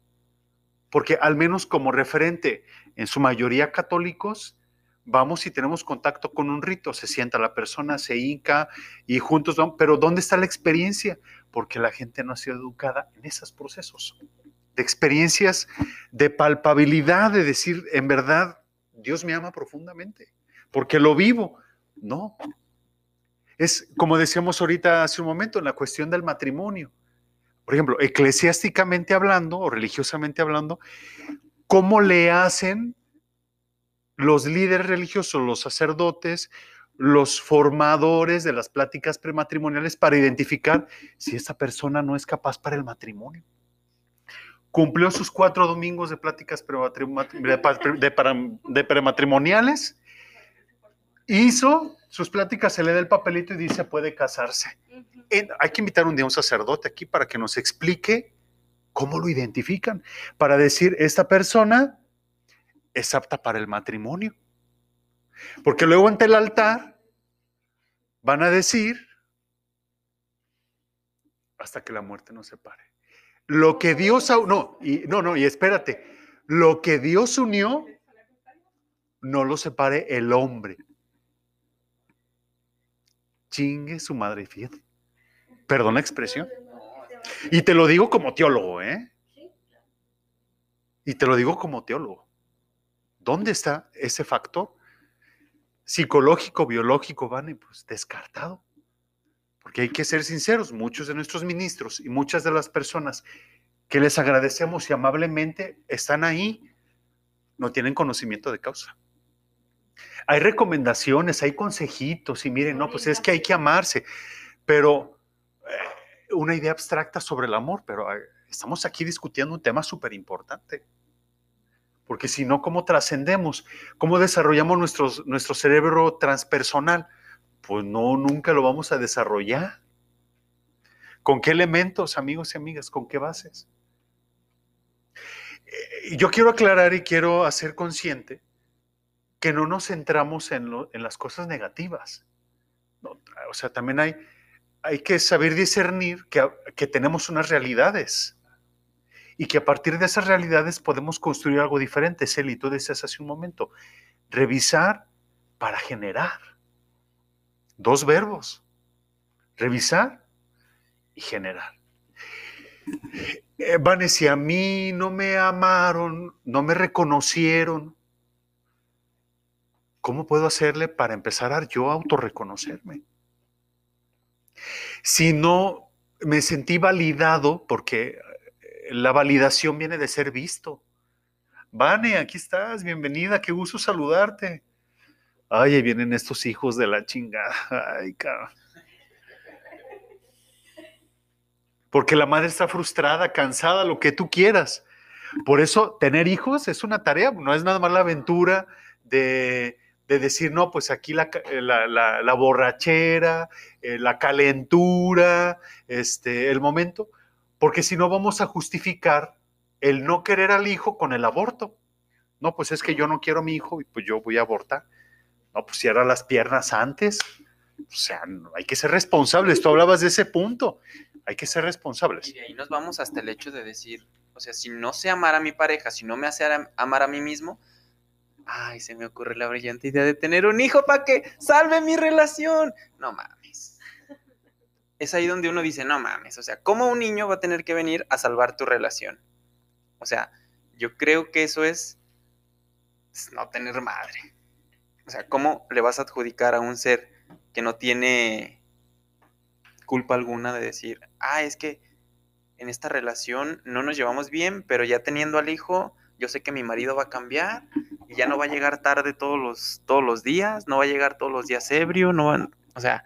Porque al menos como referente, en su mayoría católicos, vamos y tenemos contacto con un rito, se sienta la persona, se hinca y juntos vamos, pero ¿dónde está la experiencia? Porque la gente no ha sido educada en esos procesos, de experiencias, de palpabilidad, de decir, en verdad, Dios me ama profundamente, porque lo vivo. No. Es como decíamos ahorita hace un momento, en la cuestión del matrimonio. Por ejemplo, eclesiásticamente hablando o religiosamente hablando, ¿cómo le hacen los líderes religiosos, los sacerdotes, los formadores de las pláticas prematrimoniales para identificar si esa persona no es capaz para el matrimonio. Cumplió sus cuatro domingos de pláticas de prematrimoniales, hizo sus pláticas se le da el papelito y dice puede casarse. En- hay que invitar un día a un sacerdote aquí para que nos explique cómo lo identifican, para decir, esta persona es apta para el matrimonio. Porque luego ante el altar van a decir, hasta que la muerte nos separe. Lo que Dios, no, y, no, no, y espérate, lo que Dios unió, no lo separe el hombre. Chingue su madre, fíjate. Perdón la expresión. Y te lo digo como teólogo, ¿eh? Y te lo digo como teólogo. ¿Dónde está ese factor psicológico, biológico, Vane? Pues descartado. Porque hay que ser sinceros, muchos de nuestros ministros y muchas de las personas que les agradecemos y amablemente están ahí, no tienen conocimiento de causa. Hay recomendaciones, hay consejitos y miren, no, pues es que hay que amarse, pero eh, una idea abstracta sobre el amor, pero eh, estamos aquí discutiendo un tema súper importante. Porque si no, ¿cómo trascendemos? ¿Cómo desarrollamos nuestro cerebro transpersonal? Pues no, nunca lo vamos a desarrollar. ¿Con qué elementos, amigos y amigas? ¿Con qué bases? Eh, Yo quiero aclarar y quiero hacer consciente que no nos centramos en, las cosas negativas. O sea, también hay, hay que saber discernir que, que tenemos unas realidades y que a partir de esas realidades podemos construir algo diferente. Celi, tú decías hace un momento, revisar para generar. Dos verbos, revisar y generar. Eh, Vane, si a mí no me amaron, no me reconocieron, ¿cómo puedo hacerle para empezar a yo autorreconocerme? Si no me sentí validado, porque eh, la validación viene de ser visto. Vane, aquí estás, bienvenida, qué gusto saludarte. Ay, ahí vienen estos hijos de la chingada. Ay, cabrón. Porque la madre está frustrada, cansada, lo que tú quieras. Por eso tener hijos es una tarea, no es nada más la aventura de, de decir, no, pues aquí la, ca- la- la- borrachera, eh, la calentura, este, el momento, porque si no vamos a justificar el no querer al hijo con el aborto. No, pues es que yo no quiero a mi hijo y pues yo voy a abortar. No, pues cierra las piernas antes. O sea, hay que ser responsables. Tú hablabas de ese punto. Hay que ser responsables. Y ahí nos vamos hasta el hecho de decir, o sea, si no sé amar a mi pareja, si no me hace am- amar a mí mismo, ay, se me ocurre la brillante idea de tener un hijo para que salve mi relación. No mames. Es ahí donde uno dice, no mames, o sea, ¿cómo un niño va a tener que venir a salvar tu relación? O sea, yo creo que eso es es no tener madre. O sea, ¿cómo le vas a adjudicar a un ser que no tiene culpa alguna de decir, ah, es que en esta relación no nos llevamos bien, pero ya teniendo al hijo, yo sé que mi marido va a cambiar y ya no va a llegar tarde todos los, todos los días, no va a llegar todos los días ebrio, no van, o sea,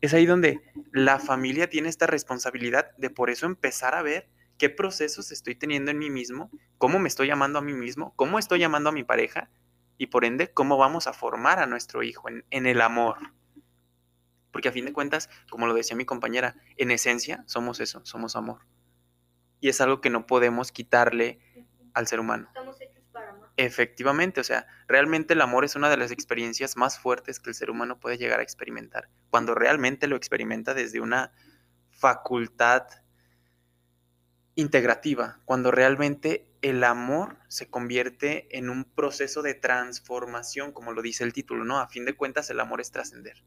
es ahí donde la familia tiene esta responsabilidad de por eso empezar a ver qué procesos estoy teniendo en mí mismo, cómo me estoy llamando a mí mismo, cómo estoy llamando a mi pareja y por ende cómo vamos a formar a nuestro hijo en, en el amor. Porque a fin de cuentas, como lo decía mi compañera, en esencia somos eso, somos amor. Y es algo que no podemos quitarle al ser humano. Estamos hechos para amar. Efectivamente, o sea, realmente el amor es una de las experiencias más fuertes que el ser humano puede llegar a experimentar. Cuando realmente lo experimenta desde una facultad integrativa, cuando realmente el amor se convierte en un proceso de transformación, como lo dice el título, ¿no? A fin de cuentas, el amor es trascender.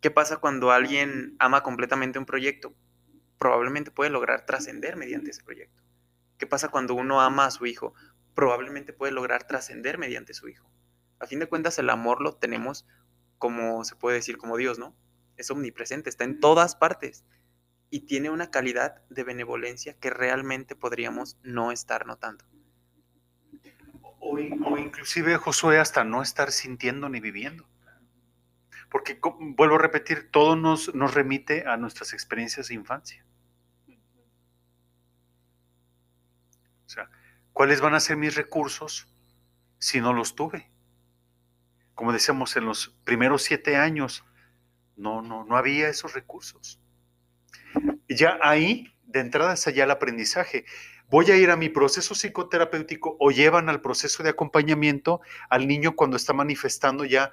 ¿Qué pasa cuando alguien ama completamente un proyecto? Probablemente puede lograr trascender mediante ese proyecto. ¿Qué pasa cuando uno ama a su hijo? Probablemente puede lograr trascender mediante su hijo. A fin de cuentas, el amor lo tenemos como se puede decir, como Dios, ¿no? Es omnipresente, está en todas partes y tiene una calidad de benevolencia que realmente podríamos no estar notando. O, in- o inclusive, Josué, hasta no estar sintiendo ni viviendo. Porque, vuelvo a repetir, todo nos, nos remite a nuestras experiencias de infancia. O sea, ¿cuáles van a ser mis recursos si no los tuve? como decíamos, en los primeros siete años, no, no, no había esos recursos. Ya ahí, de entrada, es allá el aprendizaje. Voy a ir a mi proceso psicoterapéutico o llevan al proceso de acompañamiento al niño cuando está manifestando ya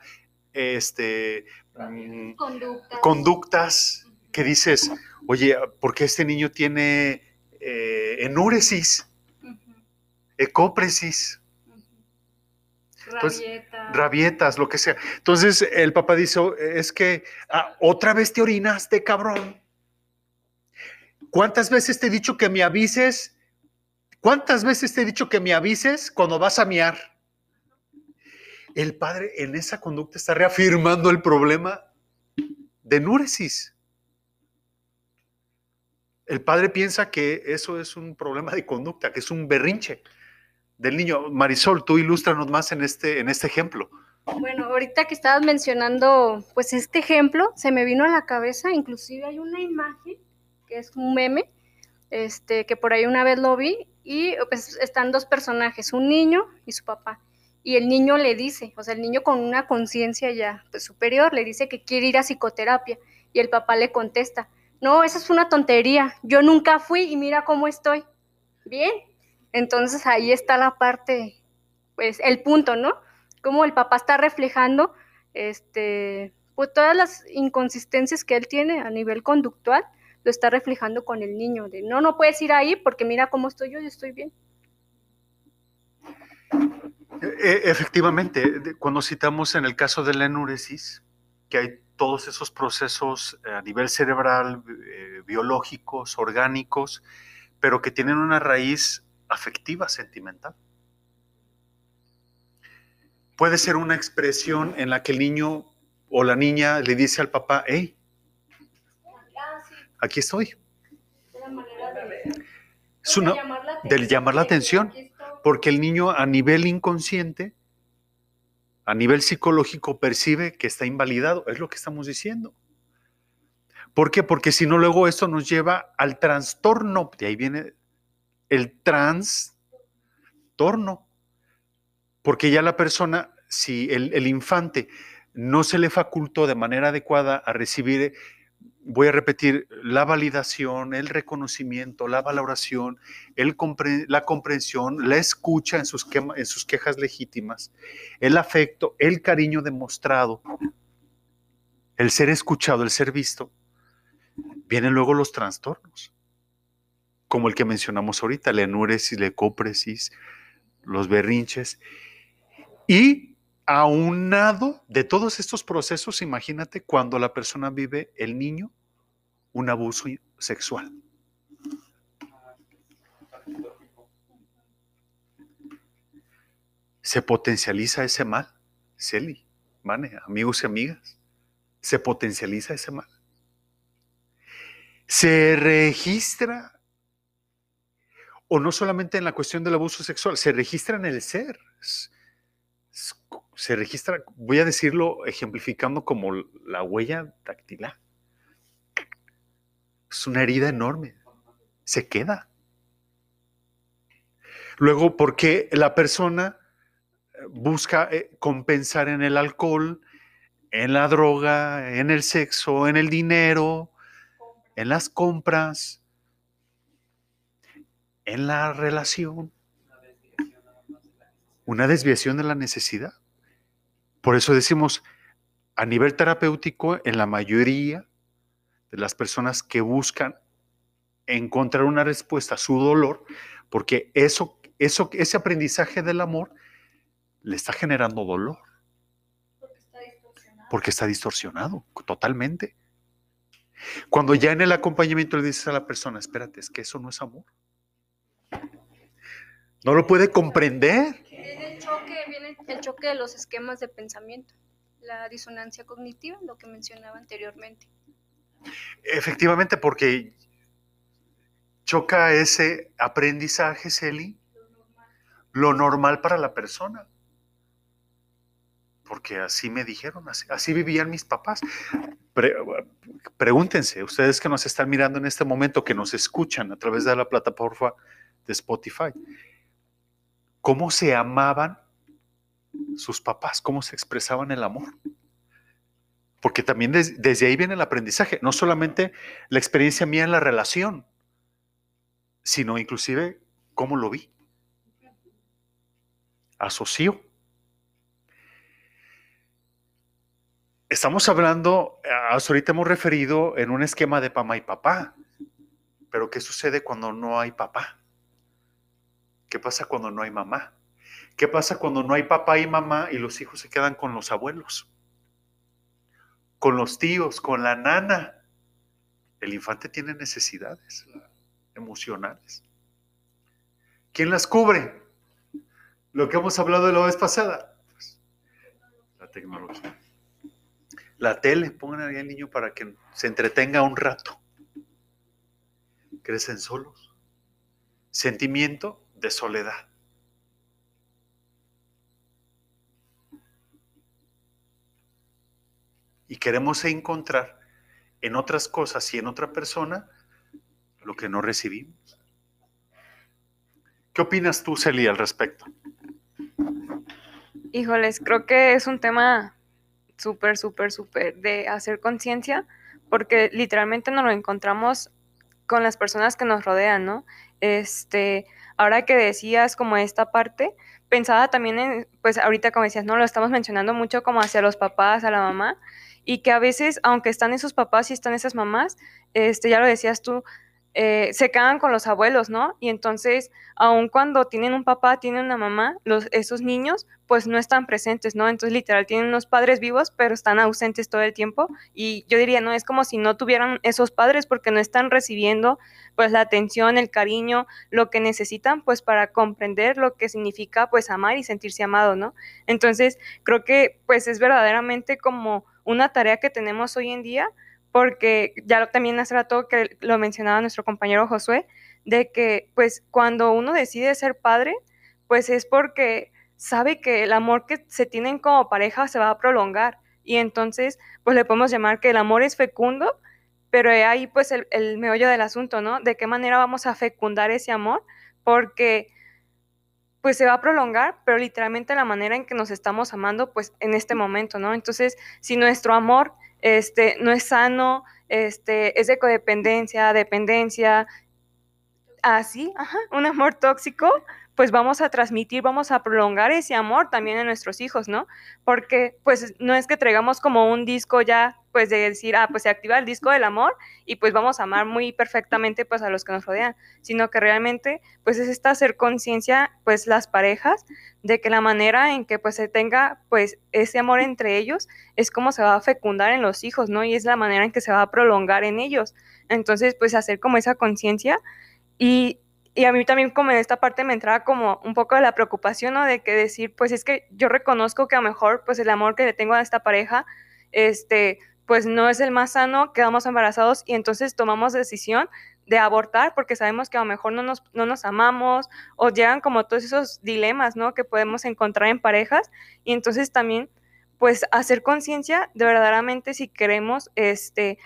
este, mm, Conductas. conductas que dices, oye, ¿por qué este niño tiene eh, enúresis, Ecópresis, ujú. Entonces, Rabieta. rabietas, lo que sea? Entonces el papá dice, "Oh, es que ah, otra vez te orinaste, cabrón. ¿Cuántas veces te he dicho que me avises? ¿Cuántas veces te he dicho que me avises cuando vas a miar? El padre en esa conducta está reafirmando el problema de enúresis. El padre piensa que eso es un problema de conducta, que es un berrinche del niño. Marisol, tú ilústranos más en este, en este ejemplo. Bueno, ahorita que estabas mencionando, pues este ejemplo, se me vino a la cabeza, inclusive hay una imagen que es un meme, este, que por ahí una vez lo vi, y pues están dos personajes, un niño y su papá. Y el niño le dice, o sea, el niño con una conciencia ya pues, superior, le dice que quiere ir a psicoterapia. Y el papá le contesta, no, esa es una tontería, yo nunca fui y mira cómo estoy. Bien, entonces ahí está la parte, pues el punto, ¿no? Cómo el papá está reflejando este, pues todas las inconsistencias que él tiene a nivel conductual, lo está reflejando con el niño, de no, no puedes ir ahí porque mira cómo estoy yo, yo estoy bien. E- Efectivamente, de- cuando citamos en el caso de la enuresis, que hay todos esos procesos eh, a nivel cerebral, eh, biológicos, orgánicos, pero que tienen una raíz afectiva, sentimental. Puede ser una expresión en la que el niño o la niña le dice al papá, hey, aquí estoy. Es una- del llamar la atención. porque el niño a nivel inconsciente, a nivel psicológico, percibe que está invalidado. Es lo que estamos diciendo. ¿Por qué? Porque si no, luego esto nos lleva al trastorno. De ahí viene el trastorno. Porque ya la persona, si el, infante no se le facultó de manera adecuada a recibir, voy a repetir, la validación, el reconocimiento, la valoración, el la comprensión, la escucha en sus quejas legítimas, el afecto, el cariño demostrado, el ser escuchado, el ser visto, vienen luego los trastornos, como el que mencionamos ahorita, la enuresis, la los berrinches. Y aunado de todos estos procesos, imagínate cuando la persona vive, el niño, un abuso sexual. se potencializa ese mal, Celi, Mane, amigos y amigas, se potencializa ese mal. Se registra, o no solamente en la cuestión del abuso sexual, se registra en el ser. Se registra, voy a decirlo ejemplificando como la huella dactilar. Es una herida enorme, se queda. Luego, porque la persona busca eh, compensar en el alcohol, en la droga, en el sexo, en el dinero, en las compras, en la relación. Una desviación de la necesidad. Por eso decimos, a nivel terapéutico, en la mayoría de las personas que buscan encontrar una respuesta a su dolor, porque eso, eso, ese aprendizaje del amor le está generando dolor, porque está distorsionado totalmente. Cuando ya en el acompañamiento le dices a la persona, espérate, es que eso no es amor. No lo puede comprender. Viene el choque, viene el choque de los esquemas de pensamiento, la disonancia cognitiva, lo que mencionaba anteriormente. Efectivamente, porque choca ese aprendizaje, Celi, lo normal para la persona. Porque así me dijeron, así, así vivían mis papás. Pre- pregúntense, ustedes que nos están mirando en este momento, que nos escuchan a través de la plataforma de Spotify, ¿cómo se amaban sus papás, cómo se expresaban el amor. Porque también desde ahí viene el aprendizaje, no solamente la experiencia mía en la relación, sino inclusive cómo lo vi. Asocio. Estamos hablando, ahorita hemos referido en un esquema de mamá y papá, pero ¿qué sucede cuando no hay papá? ¿Qué pasa cuando no hay mamá? ¿Qué pasa cuando no hay papá y mamá y los hijos se quedan con los abuelos? Con los tíos, con la nana. El infante tiene necesidades emocionales. ¿Quién las cubre? Lo que hemos hablado de la vez pasada. Pues, la tecnología. La tele, pongan ahí al niño para que se entretenga un rato. Crecen solos. Sentimiento de soledad. Y queremos encontrar en otras cosas y en otra persona lo que no recibimos. ¿Qué opinas tú, Celia, al respecto? Híjoles, creo que es un tema súper, súper, súper de hacer conciencia, porque literalmente nos lo encontramos con las personas que nos rodean, ¿no? Este, ahora que decías como esta parte, pensaba también en, pues ahorita como decías, no, lo estamos mencionando mucho como hacia los papás, a la mamá, y que a veces, aunque están esos papás y están esas mamás, este, ya lo decías tú, eh, se quedan con los abuelos, ¿no? Y entonces, aun cuando tienen un papá, tienen una mamá, esos niños, pues no están presentes, ¿no? Entonces, literal, tienen unos padres vivos, pero están ausentes todo el tiempo. Y yo diría, no, es como si no tuvieran esos padres porque no están recibiendo, pues, la atención, el cariño, lo que necesitan, pues, para comprender lo que significa, pues, amar y sentirse amado, ¿no? Entonces, creo que, pues, es verdaderamente como una tarea que tenemos hoy en día porque ya también hace rato que lo mencionaba nuestro compañero Josué, de que pues cuando uno decide ser padre, pues es porque sabe que el amor que se tienen como pareja se va a prolongar y entonces pues le podemos llamar que el amor es fecundo, pero ahí pues el, el meollo del asunto, ¿no? De qué manera vamos a fecundar ese amor, porque pues se va a prolongar, pero literalmente la manera en que nos estamos amando, pues en este momento, ¿no? Entonces, si nuestro amor este, no es sano, este, es de codependencia, dependencia, así, ajá, un amor tóxico, pues vamos a transmitir, vamos a prolongar ese amor también en nuestros hijos, ¿no? Porque pues no es que traigamos como un disco ya, pues de decir, ah, pues se activa el disco del amor y pues vamos a amar muy perfectamente pues a los que nos rodean, sino que realmente pues es esta hacer conciencia pues las parejas de que la manera en que pues se tenga pues ese amor entre ellos es como se va a fecundar en los hijos, ¿no? Y es la manera en que se va a prolongar en ellos. Entonces pues hacer como esa conciencia y y a mí también como en esta parte me entraba como un poco de la preocupación, ¿no? De que decir, pues es que yo reconozco que a lo mejor pues el amor que le tengo a esta pareja, este, pues no es el más sano, quedamos embarazados y entonces tomamos decisión de abortar porque sabemos que a lo mejor no nos, no nos amamos o llegan como todos esos dilemas, ¿no? Que podemos encontrar en parejas y entonces también pues hacer conciencia de verdaderamente si queremos, este,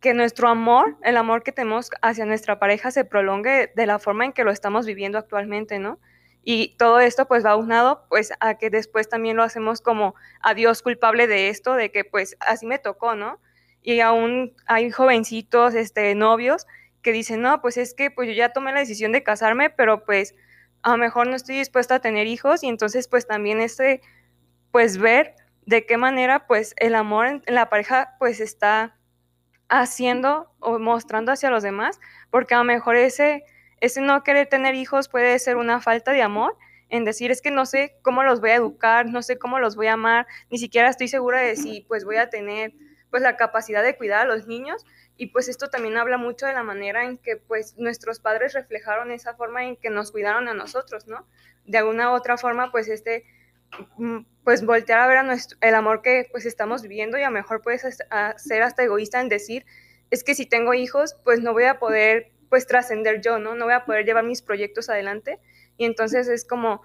que nuestro amor, el amor que tenemos hacia nuestra pareja se prolongue de la forma en que lo estamos viviendo actualmente, ¿no? Y todo esto pues va unado pues a que después también lo hacemos como a Dios culpable de esto, de que pues así me tocó, ¿no? Y aún hay jovencitos, este, novios que dicen, no, pues es que pues yo ya tomé la decisión de casarme, pero pues a lo mejor no estoy dispuesta a tener hijos y entonces pues también este, pues ver de qué manera pues el amor en la pareja pues está haciendo o mostrando hacia los demás, porque a lo mejor ese, ese no querer tener hijos puede ser una falta de amor, en decir es que no sé cómo los voy a educar, no sé cómo los voy a amar, ni siquiera estoy segura de si pues voy a tener pues la capacidad de cuidar a los niños y pues esto también habla mucho de la manera en que pues nuestros padres reflejaron esa forma en que nos cuidaron a nosotros, ¿no? De alguna u otra forma pues este pues voltear a ver a nuestro, el amor que pues estamos viviendo y a lo mejor puedes ser hasta egoísta en decir, es que si tengo hijos, pues no voy a poder pues trascender yo, ¿no? No voy a poder llevar mis proyectos adelante. Y entonces es como,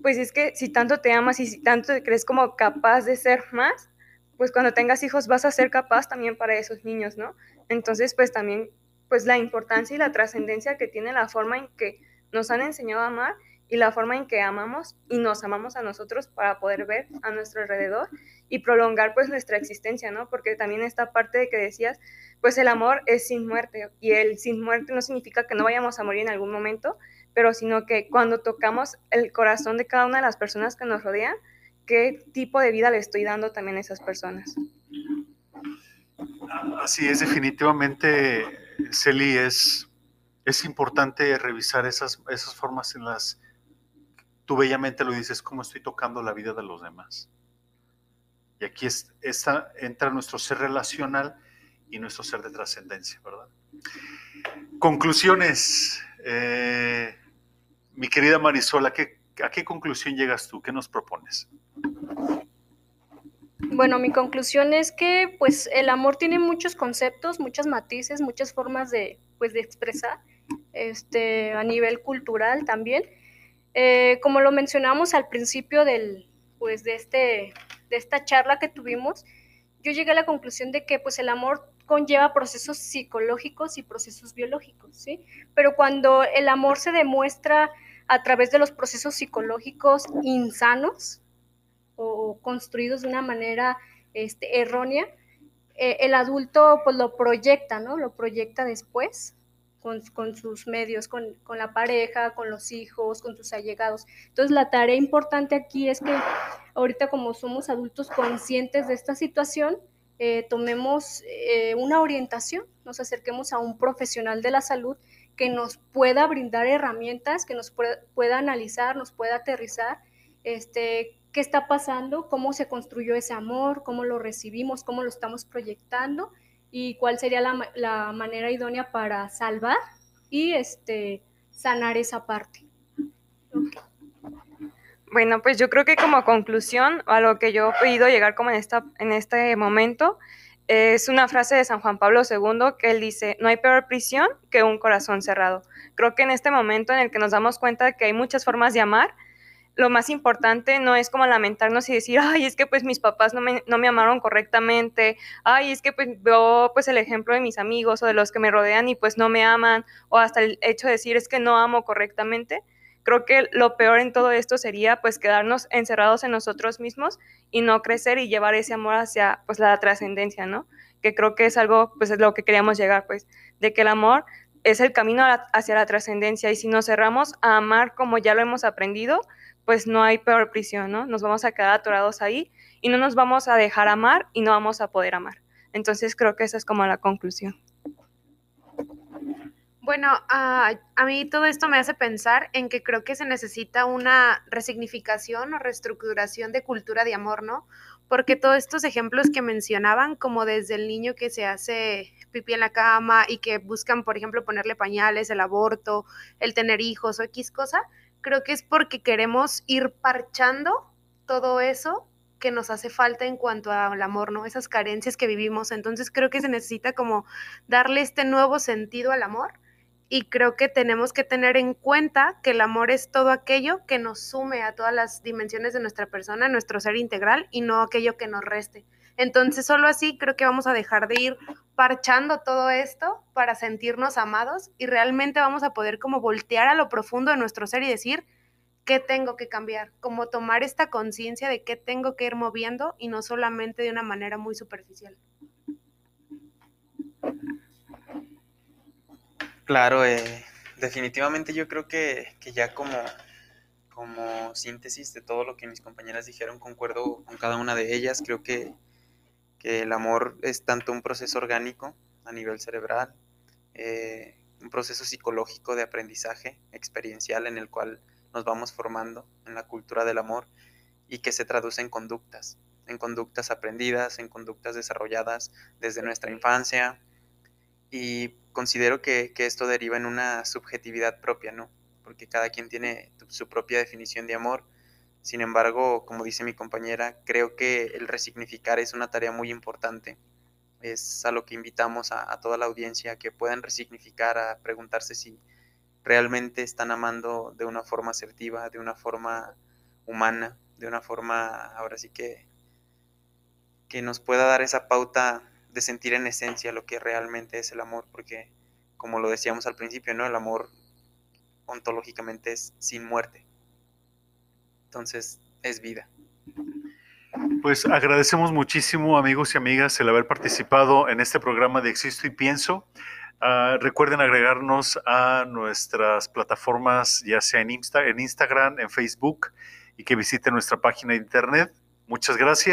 pues es que si tanto te amas y si tanto crees como capaz de ser más, pues cuando tengas hijos vas a ser capaz también para esos niños, ¿no? Entonces, pues también, pues la importancia y la trascendencia que tiene la forma en que nos han enseñado a amar y la forma en que amamos y nos amamos a nosotros para poder ver a nuestro alrededor y prolongar pues nuestra existencia, ¿no? Porque también esta parte de que decías, pues el amor es sin muerte y el sin muerte no significa que no vayamos a morir en algún momento, pero sino que cuando tocamos el corazón de cada una de las personas que nos rodean, qué tipo de vida le estoy dando también a esas personas. Así es, definitivamente, Celi, es, es importante revisar esas, esas formas en las tú bellamente lo dices, cómo estoy tocando la vida de los demás. Y aquí es, esta, entra nuestro ser relacional y nuestro ser de trascendencia, ¿verdad? Conclusiones. Eh, mi querida Marisol, ¿a qué, ¿a qué conclusión llegas tú? ¿Qué nos propones? Bueno, mi conclusión es que pues el amor tiene muchos conceptos, muchos matices, muchas formas de, pues, de expresar, este, a nivel cultural también. Eh, como lo mencionamos al principio del, pues, de, este, de esta charla que tuvimos, yo llegué a la conclusión de que pues, el amor conlleva procesos psicológicos y procesos biológicos, ¿sí? Pero cuando el amor se demuestra a través de los procesos psicológicos insanos o construidos de una manera este, errónea, eh, el adulto pues lo proyecta, ¿no? Lo proyecta después con, sus medios, con, la pareja, con los hijos, con sus allegados. Entonces, la tarea importante aquí es que ahorita como somos adultos conscientes de esta situación, eh, tomemos eh, una orientación, nos acerquemos a un profesional de la salud que nos pueda brindar herramientas, que nos pueda, pueda analizar, nos pueda aterrizar, este, qué está pasando, cómo se construyó ese amor, cómo lo recibimos, cómo lo estamos proyectando y cuál sería la, manera idónea para salvar y este, sanar esa parte. Bueno, pues yo creo que como conclusión, a lo que yo he podido llegar como en, esta, en este momento, es una frase de San Juan Pablo II que él dice, no hay peor prisión que un corazón cerrado. Creo que en este momento en el que nos damos cuenta de que hay muchas formas de amar, lo más importante no es como lamentarnos y decir, ay, es que pues mis papás no me, no me amaron correctamente, ay, es que pues veo pues el ejemplo de mis amigos o de los que me rodean y pues no me aman, o hasta el hecho de decir es que no amo correctamente. Creo que lo peor en todo esto sería pues quedarnos encerrados en nosotros mismos y no crecer y llevar ese amor hacia pues la trascendencia, ¿no? Que creo que es algo pues es lo que queríamos llegar pues, de que el amor es el camino hacia la trascendencia y si nos cerramos a amar como ya lo hemos aprendido, pues no hay peor prisión, ¿no? Nos vamos a quedar atorados ahí y no nos vamos a dejar amar y no vamos a poder amar. Entonces creo que esa es como la conclusión. Bueno, a mí todo esto me hace pensar en que creo que se necesita una resignificación o reestructuración de cultura de amor, ¿no? Porque todos estos ejemplos que mencionaban, como desde el niño que se hace pipí en la cama y que buscan, por ejemplo, ponerle pañales, el aborto, el tener hijos o X cosa, creo que es porque queremos ir parchando todo eso que nos hace falta en cuanto al amor, ¿no? Esas carencias que vivimos. Entonces creo que se necesita como darle este nuevo sentido al amor y creo que tenemos que tener en cuenta que el amor es todo aquello que nos sume a todas las dimensiones de nuestra persona, nuestro ser integral y no aquello que nos reste. Entonces, solo así creo que vamos a dejar de ir parchando todo esto para sentirnos amados y realmente vamos a poder como voltear a lo profundo de nuestro ser y decir, ¿qué tengo que cambiar? Como tomar esta conciencia de qué tengo que ir moviendo y no solamente de una manera muy superficial. Claro, eh, definitivamente yo creo que, que ya como, como síntesis de todo lo que mis compañeras dijeron, concuerdo con cada una de ellas. Creo que que el amor es tanto un proceso orgánico a nivel cerebral, eh, un proceso psicológico de aprendizaje experiencial en el cual nos vamos formando en la cultura del amor y que se traduce en conductas, en conductas aprendidas, en conductas desarrolladas desde nuestra infancia y considero que, que esto deriva en una subjetividad propia, ¿no? Porque cada quien tiene su propia definición de amor sin embargo, como dice mi compañera, creo que el resignificar es una tarea muy importante. Es a lo que invitamos a, toda la audiencia que puedan resignificar, a preguntarse si realmente están amando de una forma asertiva, de una forma humana, de una forma, ahora sí que, que nos pueda dar esa pauta de sentir en esencia lo que realmente es el amor, porque como lo decíamos al principio, ¿no? El amor ontológicamente es sin muerte Entonces, es vida. Pues agradecemos muchísimo, amigos y amigas, el haber participado en este programa de Existo y Pienso. Uh, recuerden agregarnos a nuestras plataformas, ya sea en Instagram, en Facebook, y que visiten nuestra página de internet. Muchas gracias.